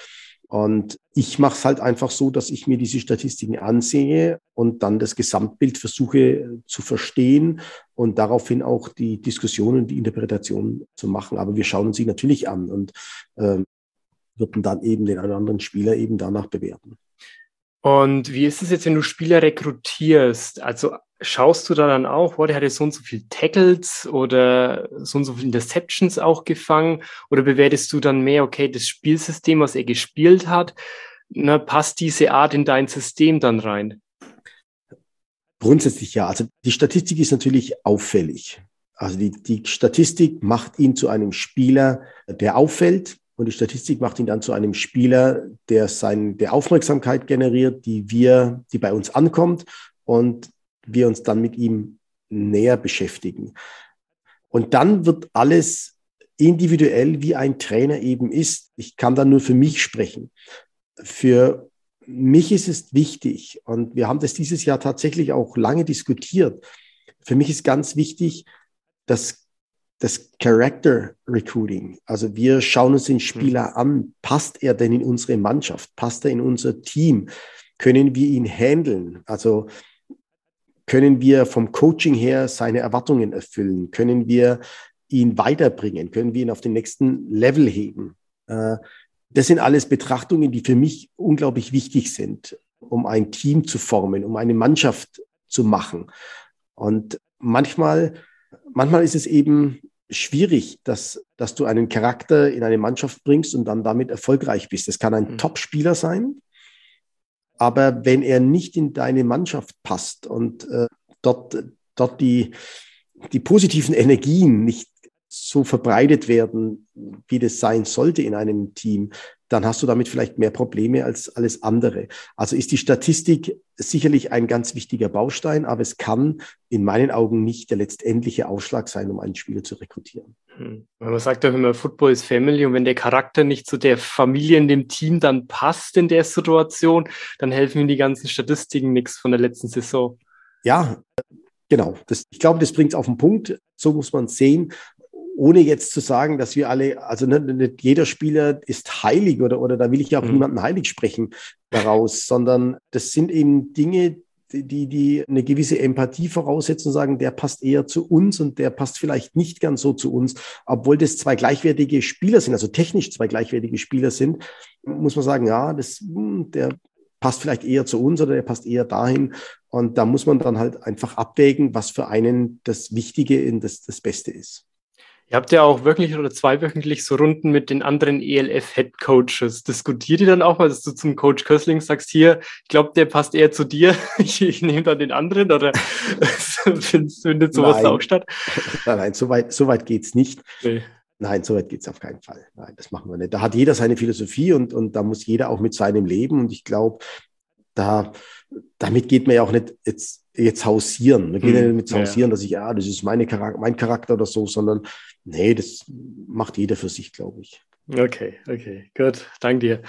Und ich mache es halt einfach so, dass ich mir diese Statistiken ansehe und dann das Gesamtbild versuche zu verstehen und daraufhin auch die Diskussionen, die Interpretation zu machen. Aber wir schauen uns sie natürlich an und äh, würden dann eben den anderen Spieler eben danach bewerten. Und wie ist es jetzt, wenn du Spieler rekrutierst? Also schaust du da dann auch, oh, der hatte so und so viel Tackles oder so und so viele Interceptions auch gefangen? Oder bewertest du dann mehr, okay, das Spielsystem, was er gespielt hat, na, passt diese Art in dein System dann rein? Grundsätzlich ja. Also die Statistik ist natürlich auffällig. Also die, die Statistik macht ihn zu einem Spieler, der auffällt. Und die Statistik macht ihn dann zu einem Spieler, der sein, der Aufmerksamkeit generiert, die wir, die bei uns ankommt und wir uns dann mit ihm näher beschäftigen. Und dann wird alles individuell, wie ein Trainer eben ist. Ich kann da nur für mich sprechen. Für mich ist es wichtig, und wir haben das dieses Jahr tatsächlich auch lange diskutiert. Für mich ist ganz wichtig, dass das Character Recruiting. Also wir schauen uns den Spieler mhm. an. Passt er denn in unsere Mannschaft? Passt er in unser Team? Können wir ihn handeln? Also können wir vom Coaching her seine Erwartungen erfüllen? Können wir ihn weiterbringen? Können wir ihn auf den nächsten Level heben? Äh, das sind alles Betrachtungen, die für mich unglaublich wichtig sind, um ein Team zu formen, um eine Mannschaft zu machen. Und manchmal, manchmal ist es eben schwierig, dass, dass du einen Charakter in eine Mannschaft bringst und dann damit erfolgreich bist. Das kann ein mhm. Top-Spieler sein, aber wenn er nicht in deine Mannschaft passt und äh, dort, dort die, die positiven Energien nicht so verbreitet werden, wie das sein sollte in einem Team, dann hast du damit vielleicht mehr Probleme als alles andere. Also ist die Statistik sicherlich ein ganz wichtiger Baustein, aber es kann in meinen Augen nicht der letztendliche Ausschlag sein, um einen Spieler zu rekrutieren. Hm. Man sagt ja immer, Football ist Family und wenn der Charakter nicht zu der Familie in dem Team dann passt in der Situation, dann helfen ihm die ganzen Statistiken nichts von der letzten Saison. Ja, genau. Das, ich glaube, das bringt es auf den Punkt. So muss man sehen ohne jetzt zu sagen, dass wir alle, also nicht, nicht jeder Spieler ist heilig oder, oder da will ich ja auch mhm. niemanden heilig sprechen daraus, sondern das sind eben Dinge, die, die eine gewisse Empathie voraussetzen und sagen, der passt eher zu uns und der passt vielleicht nicht ganz so zu uns, obwohl das zwei gleichwertige Spieler sind, also technisch zwei gleichwertige Spieler sind, muss man sagen, ja, das, hm, der passt vielleicht eher zu uns oder der passt eher dahin. Und da muss man dann halt einfach abwägen, was für einen das Wichtige in das, das Beste ist. Ihr habt ja auch wöchentlich oder zweiwöchentlich so Runden mit den anderen ELF-Head-Coaches. Diskutiert ihr dann auch mal, dass du zum Coach Kössling sagst, hier, ich glaube, der passt eher zu dir, ich, ich nehme dann den anderen oder findet sowas nein. auch statt? Nein, nein, so weit, so weit geht es nicht. Nee. Nein, so weit geht es auf keinen Fall. Nein, das machen wir nicht. Da hat jeder seine Philosophie und, und da muss jeder auch mit seinem Leben. Und ich glaube, da, damit geht man ja auch nicht jetzt, jetzt hausieren. Man geht ja nicht mit hausieren, ja. dass ich, ja, das ist meine Charakter, mein Charakter oder so, sondern nee, das macht jeder für sich, glaube ich. Okay, okay, gut, danke dir.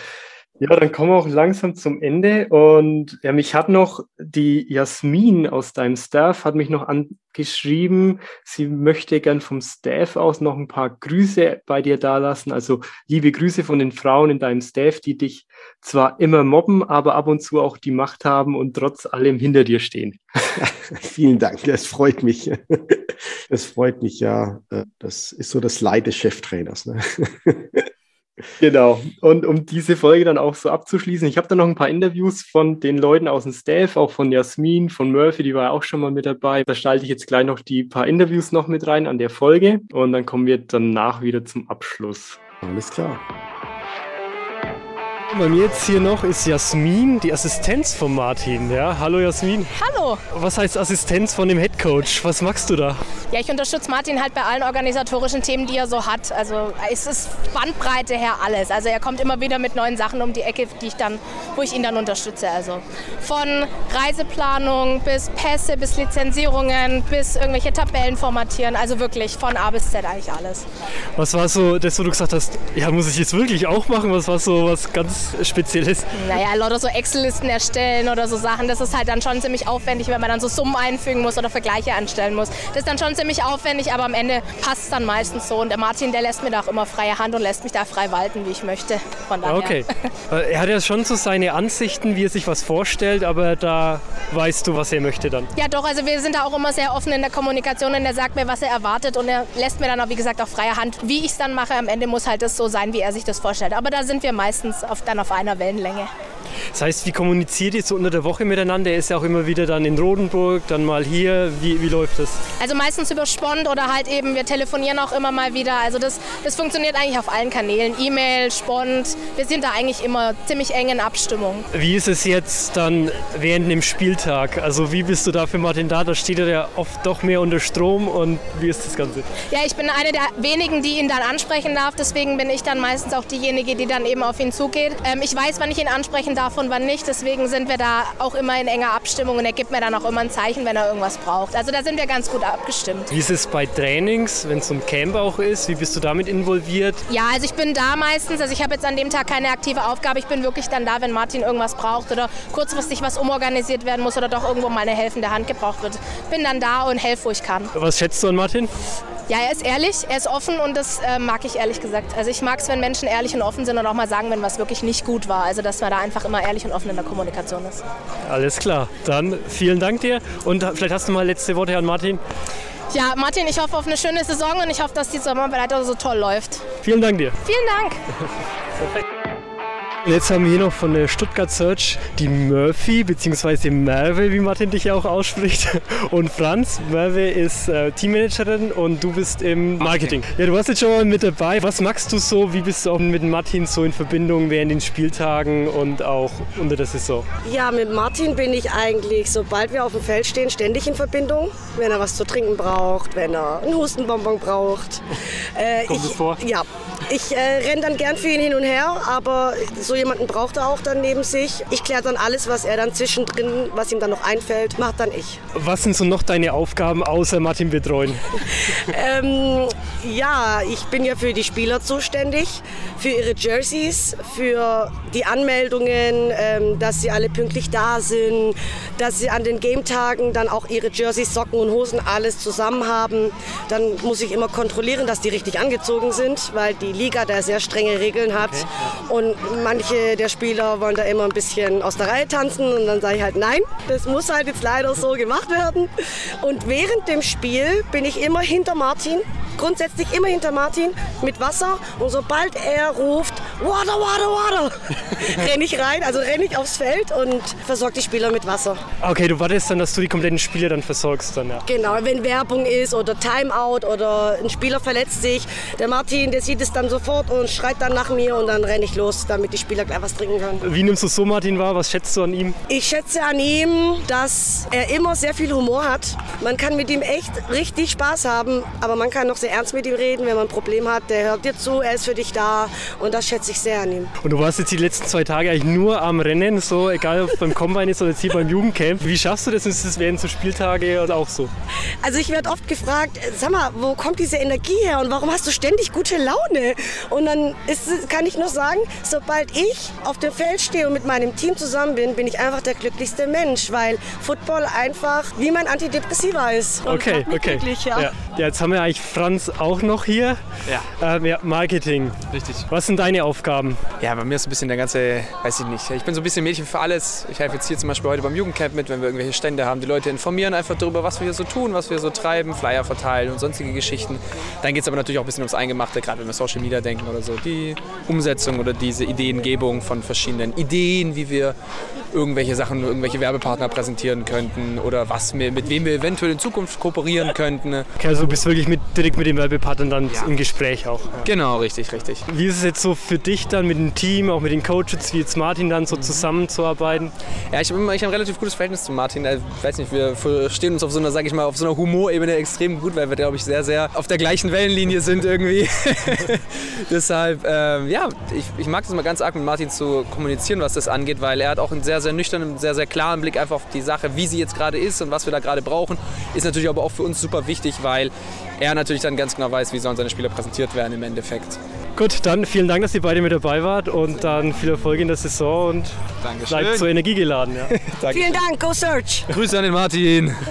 Ja, dann kommen wir auch langsam zum Ende. Und ja, mich hat noch die Jasmin aus deinem Staff, hat mich noch angeschrieben, sie möchte gern vom Staff aus noch ein paar Grüße bei dir dalassen. Also liebe Grüße von den Frauen in deinem Staff, die dich zwar immer mobben, aber ab und zu auch die Macht haben und trotz allem hinter dir stehen. Vielen Dank, das freut mich. Das freut mich ja. Das ist so das Leid des Cheftrainers. Ne? Genau. Und um diese Folge dann auch so abzuschließen, ich habe da noch ein paar Interviews von den Leuten aus dem Staff, auch von Jasmin, von Murphy, die war ja auch schon mal mit dabei. Da schalte ich jetzt gleich noch die paar Interviews noch mit rein an der Folge und dann kommen wir danach wieder zum Abschluss. Alles klar. Bei mir jetzt hier noch ist Jasmin, die Assistenz von Martin. Ja, hallo Jasmin. Hallo. Was heißt Assistenz von dem Head Coach? Was machst du da? Ja, ich unterstütze Martin halt bei allen organisatorischen Themen, die er so hat. Also es ist Bandbreite her alles. Also er kommt immer wieder mit neuen Sachen um die Ecke, die ich dann, wo ich ihn dann unterstütze. Also von Reiseplanung bis Pässe, bis Lizenzierungen, bis irgendwelche Tabellen formatieren. Also wirklich von A bis Z eigentlich alles. Was war so das, wo du gesagt hast, ja, muss ich jetzt wirklich auch machen? Was war so was ganz Spezielles? Naja, lauter so Excel-Listen erstellen oder so Sachen. Das ist halt dann schon ziemlich aufwendig, wenn man dann so Summen einfügen muss oder Vergleiche anstellen muss. Das ist dann schon ziemlich aufwendig, aber am Ende passt es dann meistens so. Und der Martin, der lässt mir da auch immer freie Hand und lässt mich da frei walten, wie ich möchte. Von daher. Okay. er hat ja schon so seine Ansichten, wie er sich was vorstellt, aber da weißt du, was er möchte dann. Ja, doch. Also wir sind da auch immer sehr offen in der Kommunikation und er sagt mir, was er erwartet und er lässt mir dann auch, wie gesagt, auch freie Hand. Wie ich es dann mache, am Ende muss halt das so sein, wie er sich das vorstellt. Aber da sind wir meistens auf dann auf einer Wellenlänge. Das heißt, wie kommuniziert ihr so unter der Woche miteinander? Er ist ja auch immer wieder dann in Rodenburg, dann mal hier. Wie, wie läuft das? Also meistens über Spont oder halt eben, wir telefonieren auch immer mal wieder. Also das, das funktioniert eigentlich auf allen Kanälen. E-Mail, Spont. Wir sind da eigentlich immer ziemlich eng in Abstimmung. Wie ist es jetzt dann während dem Spieltag? Also wie bist du da für Martin da? Da steht er ja oft doch mehr unter Strom und wie ist das Ganze? Ja, ich bin eine der wenigen, die ihn dann ansprechen darf. Deswegen bin ich dann meistens auch diejenige, die dann eben auf ihn zugeht. Ähm, ich weiß, wann ich ihn ansprechen darf und wann nicht. Deswegen sind wir da auch immer in enger Abstimmung und er gibt mir dann auch immer ein Zeichen, wenn er irgendwas braucht. Also da sind wir ganz gut abgestimmt. Wie ist es bei Trainings, wenn es so ein Camp auch ist? Wie bist du damit involviert? Ja, also ich bin da meistens. Also ich habe jetzt an dem Tag keine aktive Aufgabe. Ich bin wirklich dann da, wenn Martin irgendwas braucht oder kurzfristig was umorganisiert werden muss oder doch irgendwo mal eine helfende Hand gebraucht wird. Bin dann da und helfe, wo ich kann. Was schätzt du an Martin? Ja, er ist ehrlich, er ist offen und das äh, mag ich ehrlich gesagt. Also ich mag es, wenn Menschen ehrlich und offen sind und auch mal sagen, wenn was wirklich nicht gut war. Also dass man da einfach immer ehrlich und offen in der Kommunikation ist. Alles klar, dann vielen Dank dir und vielleicht hast du mal letzte Worte an Martin. Ja, Martin, ich hoffe auf eine schöne Saison und ich hoffe, dass die Sommerarbeit so toll läuft. Vielen Dank dir. Vielen Dank. Perfekt. Und jetzt haben wir hier noch von der Stuttgart Search die Murphy, beziehungsweise Merve, wie Martin dich ja auch ausspricht, und Franz. Merve ist äh, Teammanagerin und du bist im Marketing. Ja, du warst jetzt schon mal mit dabei. Was magst du so? Wie bist du auch mit Martin so in Verbindung während den Spieltagen und auch unter der Saison? Ja, mit Martin bin ich eigentlich, sobald wir auf dem Feld stehen, ständig in Verbindung. Wenn er was zu trinken braucht, wenn er einen Hustenbonbon braucht. Äh, Kommt ich, vor? Ja, ich äh, renne dann gern für ihn hin und her, aber so jemanden braucht er auch dann neben sich. Ich kläre dann alles, was er dann zwischendrin, was ihm dann noch einfällt, macht dann ich. Was sind so noch deine Aufgaben außer Martin betreuen? ähm, ja, ich bin ja für die Spieler zuständig, für ihre Jerseys, für die Anmeldungen, ähm, dass sie alle pünktlich da sind, dass sie an den Game-Tagen dann auch ihre Jerseys, Socken und Hosen alles zusammen haben. Dann muss ich immer kontrollieren, dass die richtig angezogen sind, weil die Liga da sehr strenge Regeln hat. Okay. Und manche der Spieler wollen da immer ein bisschen aus der Reihe tanzen und dann sage ich halt nein, das muss halt jetzt leider so gemacht werden. Und während dem Spiel bin ich immer hinter Martin grundsätzlich immer hinter Martin mit Wasser und sobald er ruft, Water, Water, Water, renne ich rein, also renne ich aufs Feld und versorge die Spieler mit Wasser. Okay, du wartest dann, dass du die kompletten Spieler dann versorgst dann, ja. Genau, wenn Werbung ist oder Timeout oder ein Spieler verletzt sich, der Martin, der sieht es dann sofort und schreit dann nach mir und dann renne ich los, damit die Spieler gleich was trinken können. Wie nimmst du so Martin wahr? Was schätzt du an ihm? Ich schätze an ihm, dass er immer sehr viel Humor hat. Man kann mit ihm echt richtig Spaß haben, aber man kann noch sehr ernst mit ihm reden, wenn man ein Problem hat. Der hört dir zu, er ist für dich da und das schätze ich sehr an ihm. Und du warst jetzt die letzten zwei Tage eigentlich nur am Rennen, so egal ob es beim Combine ist oder jetzt hier beim Jugendcamp. Wie schaffst du das? Ist das während so Spieltage oder auch so? Also ich werde oft gefragt, sag mal, wo kommt diese Energie her und warum hast du ständig gute Laune? Und dann ist, kann ich nur sagen, sobald ich auf dem Feld stehe und mit meinem Team zusammen bin, bin ich einfach der glücklichste Mensch, weil Football einfach wie mein Antidepressiva ist. Und okay, okay. Glücklich, ja. Ja. ja. jetzt haben wir eigentlich Franz auch noch hier. Ja. Ähm, ja. Marketing. Richtig. Was sind deine Aufgaben? Ja, bei mir ist ein bisschen der ganze, weiß ich nicht. Ich bin so ein bisschen Mädchen für alles. Ich helfe jetzt hier zum Beispiel heute beim Jugendcamp mit, wenn wir irgendwelche Stände haben. Die Leute informieren einfach darüber, was wir hier so tun, was wir so treiben, Flyer verteilen und sonstige Geschichten. Dann geht es aber natürlich auch ein bisschen ums Eingemachte, gerade wenn wir Social Media denken oder so. Die Umsetzung oder diese Ideengebung von verschiedenen Ideen, wie wir irgendwelche Sachen, irgendwelche Werbepartner präsentieren könnten oder was wir, mit wem wir eventuell in Zukunft kooperieren könnten. Okay, also du bist wirklich mit, direkt mit den Werbepartnern dann ja. im Gespräch auch. Ja. Genau, richtig, richtig. Wie ist es jetzt so für dich dann mit dem Team, auch mit den Coaches wie jetzt Martin dann so mhm. zusammenzuarbeiten? Ja, ich, ich habe ein relativ gutes Verhältnis zu Martin. Ich weiß nicht, wir verstehen uns auf so einer, sag ich mal, auf so einer Humorebene extrem gut, weil wir, glaube ich, sehr, sehr auf der gleichen Wellenlinie sind irgendwie. Deshalb, ähm, ja, ich, ich mag das mal ganz arg mit Martin zu kommunizieren, was das angeht, weil er hat auch einen sehr, sehr nüchternen, sehr, sehr klaren Blick einfach auf die Sache, wie sie jetzt gerade ist und was wir da gerade brauchen. Ist natürlich aber auch für uns super wichtig, weil er natürlich dann ganz genau weiß, wie sollen seine Spieler präsentiert werden im Endeffekt. Gut, dann vielen Dank, dass ihr beide mit dabei wart und dann viel Erfolg in der Saison und Dankeschön. bleibt so energiegeladen. Ja. vielen Dank, go Search! Grüße an den Martin!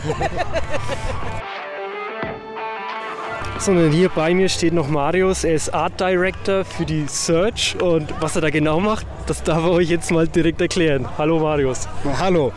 sondern hier bei mir steht noch Marius. Er ist Art Director für die Search und was er da genau macht, das darf er euch jetzt mal direkt erklären. Hallo Marius. Hallo.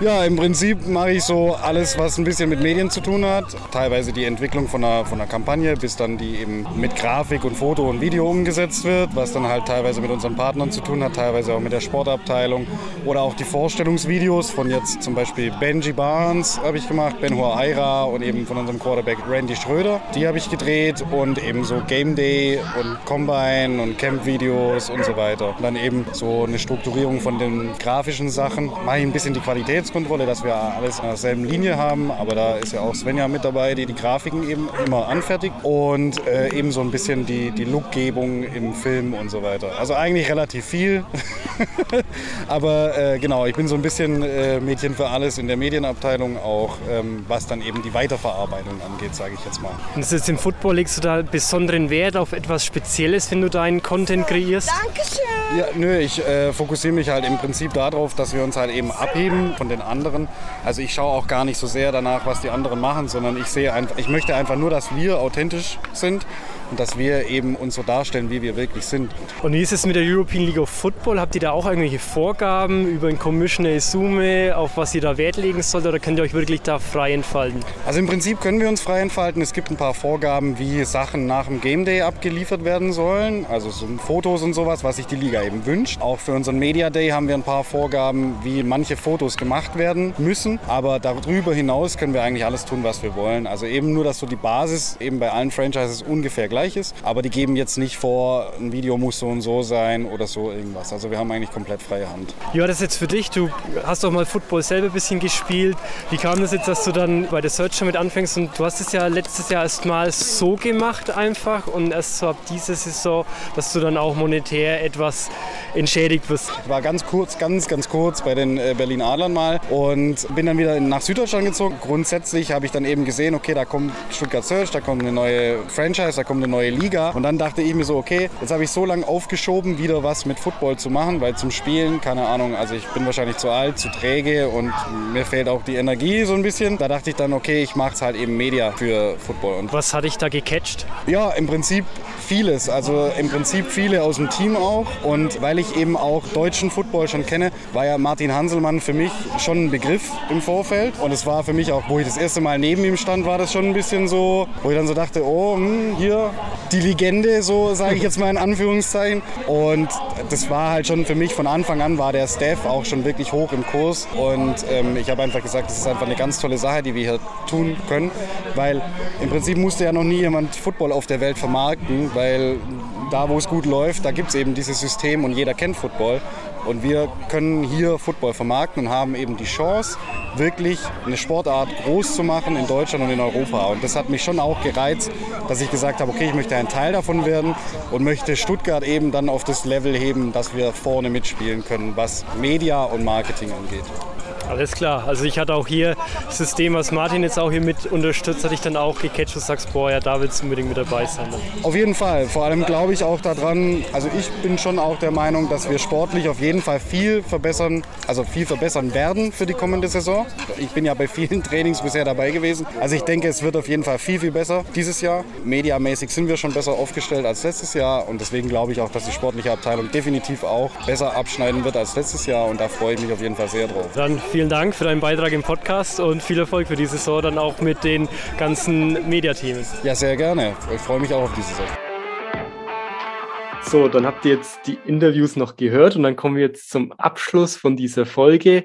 Ja, im Prinzip mache ich so alles, was ein bisschen mit Medien zu tun hat. Teilweise die Entwicklung von einer, von einer Kampagne, bis dann die eben mit Grafik und Foto und Video umgesetzt wird, was dann halt teilweise mit unseren Partnern zu tun hat, teilweise auch mit der Sportabteilung oder auch die Vorstellungsvideos von jetzt zum Beispiel Benji Barnes habe ich gemacht, Ben Hua Aira und eben von unserem Quarterback Randy Schröder. Die habe ich gedreht und eben so Game Day und Combine und Camp-Videos und so weiter. Und dann eben so eine Strukturierung von den grafischen Sachen. Mache ich ein bisschen die Qualität Qualitätskontrolle, dass wir alles in derselben Linie haben. Aber da ist ja auch Svenja mit dabei, die die Grafiken eben immer anfertigt. Und äh, eben so ein bisschen die, die Lookgebung im Film und so weiter. Also eigentlich relativ viel. Aber äh, genau, ich bin so ein bisschen äh, Mädchen für alles in der Medienabteilung auch, ähm, was dann eben die Weiterverarbeitung angeht, sage ich jetzt mal. Und ist jetzt im Football legst du da besonderen Wert auf etwas Spezielles, wenn du deinen Content kreierst? Dankeschön! Ja, nö, ich äh, fokussiere mich halt im Prinzip darauf, dass wir uns halt eben abheben von den anderen. Also ich schaue auch gar nicht so sehr danach, was die anderen machen, sondern ich sehe einfach, ich möchte einfach nur, dass wir authentisch sind und dass wir eben uns so darstellen, wie wir wirklich sind. Und wie ist es mit der European League of Football? Habt ihr da auch irgendwelche Vorgaben über den Commissioner Isume, auf was ihr da Wert legen sollt oder könnt ihr euch wirklich da frei entfalten? Also im Prinzip können wir uns frei entfalten. Es gibt ein paar Vorgaben, wie Sachen nach dem Game Day abgeliefert werden sollen, also so Fotos und sowas, was sich die Liga eben wünscht. Auch für unseren Media Day haben wir ein paar Vorgaben, wie manche Fotos gemacht werden müssen. Aber darüber hinaus können wir eigentlich alles tun, was wir wollen. Also eben nur, dass so die Basis eben bei allen Franchises ungefähr gleich ist. Aber die geben jetzt nicht vor, ein Video muss so und so sein oder so irgendwas. Also wir haben eigentlich komplett freie Hand. Ja, das ist jetzt für dich. Du hast doch mal Football selber ein bisschen gespielt. Wie kam das jetzt, dass du dann bei der Search damit anfängst? Und du hast es ja letztes Jahr erst mal so gemacht einfach und erst so ab dieser Saison, dass du dann auch monetär etwas entschädigt wirst. Ich war ganz kurz, ganz, ganz kurz bei den äh, Berlin Adlern mal und bin dann wieder nach Süddeutschland gezogen. Grundsätzlich habe ich dann eben gesehen, okay, da kommt Stuttgart Search, da kommt eine neue Franchise, da kommt eine neue Liga. Und dann dachte ich mir so, okay, jetzt habe ich so lange aufgeschoben, wieder was mit Football zu machen, weil zum Spielen, keine Ahnung, also ich bin wahrscheinlich zu alt, zu träge und mir fehlt auch die Energie so ein bisschen. Da dachte ich dann, okay, ich mache es halt eben Media für Football. Und was hat dich da gecatcht? Ja, im Prinzip vieles. Also im Prinzip viele aus dem Team auch. Und weil ich eben auch deutschen Football schon kenne, war ja Martin Hanselmann für mich schon ein Begriff im Vorfeld. Und es war für mich auch, wo ich das erste Mal neben ihm stand, war das schon ein bisschen so, wo ich dann so dachte, oh, hm, hier die Legende, so sage ich jetzt mal in Anführungszeichen. Und das war halt schon für mich von Anfang an war der Staff auch schon wirklich hoch im Kurs. Und ähm, ich habe einfach gesagt, das ist einfach eine ganz tolle Sache, die wir hier tun können. Weil im Prinzip musste ja noch nie jemand Football auf der Welt vermarkten, weil da, wo es gut läuft, da gibt es eben dieses System und jeder kennt Football. Und wir können hier Football vermarkten und haben eben die Chance, wirklich eine Sportart groß zu machen in Deutschland und in Europa. Und das hat mich schon auch gereizt, dass ich gesagt habe, okay, ich möchte ein Teil davon werden und möchte Stuttgart eben dann auf das Level heben, dass wir vorne mitspielen können, was Media und Marketing angeht. Alles klar. Also ich hatte auch hier das System, was Martin jetzt auch hier mit unterstützt, hatte ich dann auch gecatcht und sagst, boah, ja, da willst du unbedingt mit dabei sein. Dann. Auf jeden Fall. Vor allem glaube ich auch daran, also ich bin schon auch der Meinung, dass wir sportlich auf jeden Fall viel verbessern, also viel verbessern werden für die kommende Saison. Ich bin ja bei vielen Trainings bisher dabei gewesen. Also ich denke, es wird auf jeden Fall viel, viel besser dieses Jahr. Mediamäßig sind wir schon besser aufgestellt als letztes Jahr und deswegen glaube ich auch, dass die sportliche Abteilung definitiv auch besser abschneiden wird als letztes Jahr und da freue ich mich auf jeden Fall sehr drauf. Dann vielen Dank für deinen Beitrag im Podcast und viel Erfolg für die Saison dann auch mit den ganzen Mediateams. Ja, sehr gerne. Ich freue mich auch auf die Saison. So, dann habt ihr jetzt die Interviews noch gehört und dann kommen wir jetzt zum Abschluss von dieser Folge.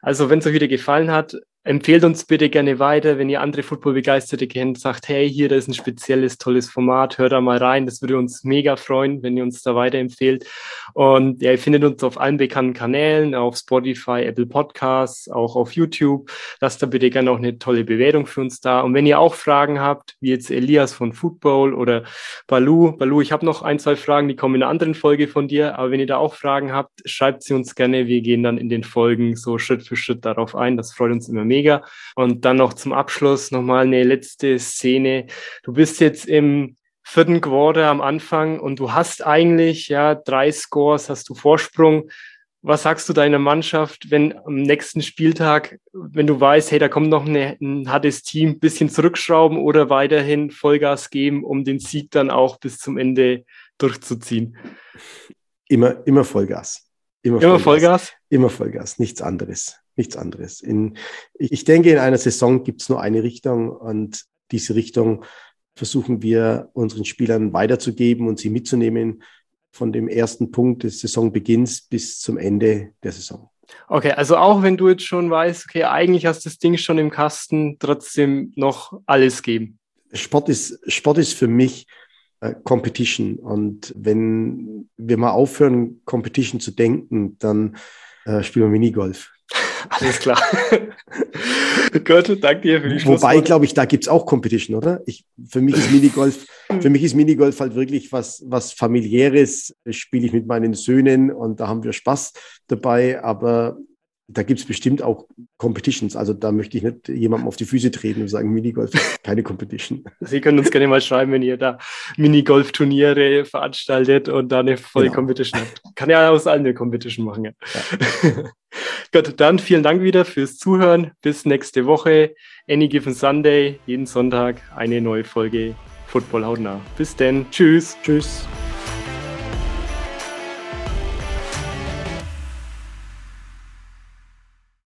Also, wenn es euch wieder gefallen hat, Empfehlt uns bitte gerne weiter, wenn ihr andere Football-Begeisterte kennt, sagt, hey, hier, da ist ein spezielles, tolles Format, hört da mal rein. Das würde uns mega freuen, wenn ihr uns da weiterempfehlt. Und ja, ihr findet uns auf allen bekannten Kanälen, auf Spotify, Apple Podcasts, auch auf YouTube. Lasst da bitte gerne auch eine tolle Bewertung für uns da. Und wenn ihr auch Fragen habt, wie jetzt Elias von Football oder Balu, Balu, ich habe noch ein, zwei Fragen, die kommen in einer anderen Folge von dir. Aber wenn ihr da auch Fragen habt, schreibt sie uns gerne. Wir gehen dann in den Folgen so Schritt für Schritt darauf ein. Das freut uns immer mega. Und dann noch zum Abschluss nochmal eine letzte Szene. Du bist jetzt im vierten Quarter am Anfang und du hast eigentlich ja drei Scores, hast du Vorsprung. Was sagst du deiner Mannschaft, wenn am nächsten Spieltag, wenn du weißt, hey, da kommt noch eine, ein hartes Team, bisschen zurückschrauben oder weiterhin Vollgas geben, um den Sieg dann auch bis zum Ende durchzuziehen? Immer, immer Vollgas. Immer, immer Vollgas. Vollgas. Immer Vollgas, nichts anderes nichts anderes. In, ich denke, in einer Saison gibt es nur eine Richtung und diese Richtung versuchen wir unseren Spielern weiterzugeben und sie mitzunehmen von dem ersten Punkt des Saisonbeginns bis zum Ende der Saison. Okay, also auch wenn du jetzt schon weißt, okay, eigentlich hast du das Ding schon im Kasten, trotzdem noch alles geben. Sport ist, Sport ist für mich äh, Competition. Und wenn wir mal aufhören, Competition zu denken, dann äh, spielen wir Minigolf. Alles klar. Gut, danke dir für die Wobei, glaube ich, da gibt es auch Competition, oder? Ich, für mich ist Minigolf, für mich ist Minigolf halt wirklich was, was familiäres. Spiele ich mit meinen Söhnen und da haben wir Spaß dabei. Aber da gibt es bestimmt auch Competitions. Also da möchte ich nicht jemandem auf die Füße treten und sagen, Minigolf ist keine Competition. Sie können uns gerne mal schreiben, wenn ihr da Minigolf-Turniere veranstaltet und da eine volle genau. Competition habt. Kann ja aus allen eine Competition machen. Ja. ja. Gut, dann vielen Dank wieder fürs Zuhören. Bis nächste Woche. Any Given Sunday, jeden Sonntag eine neue Folge Football hautnah. Bis denn. Tschüss. Tschüss.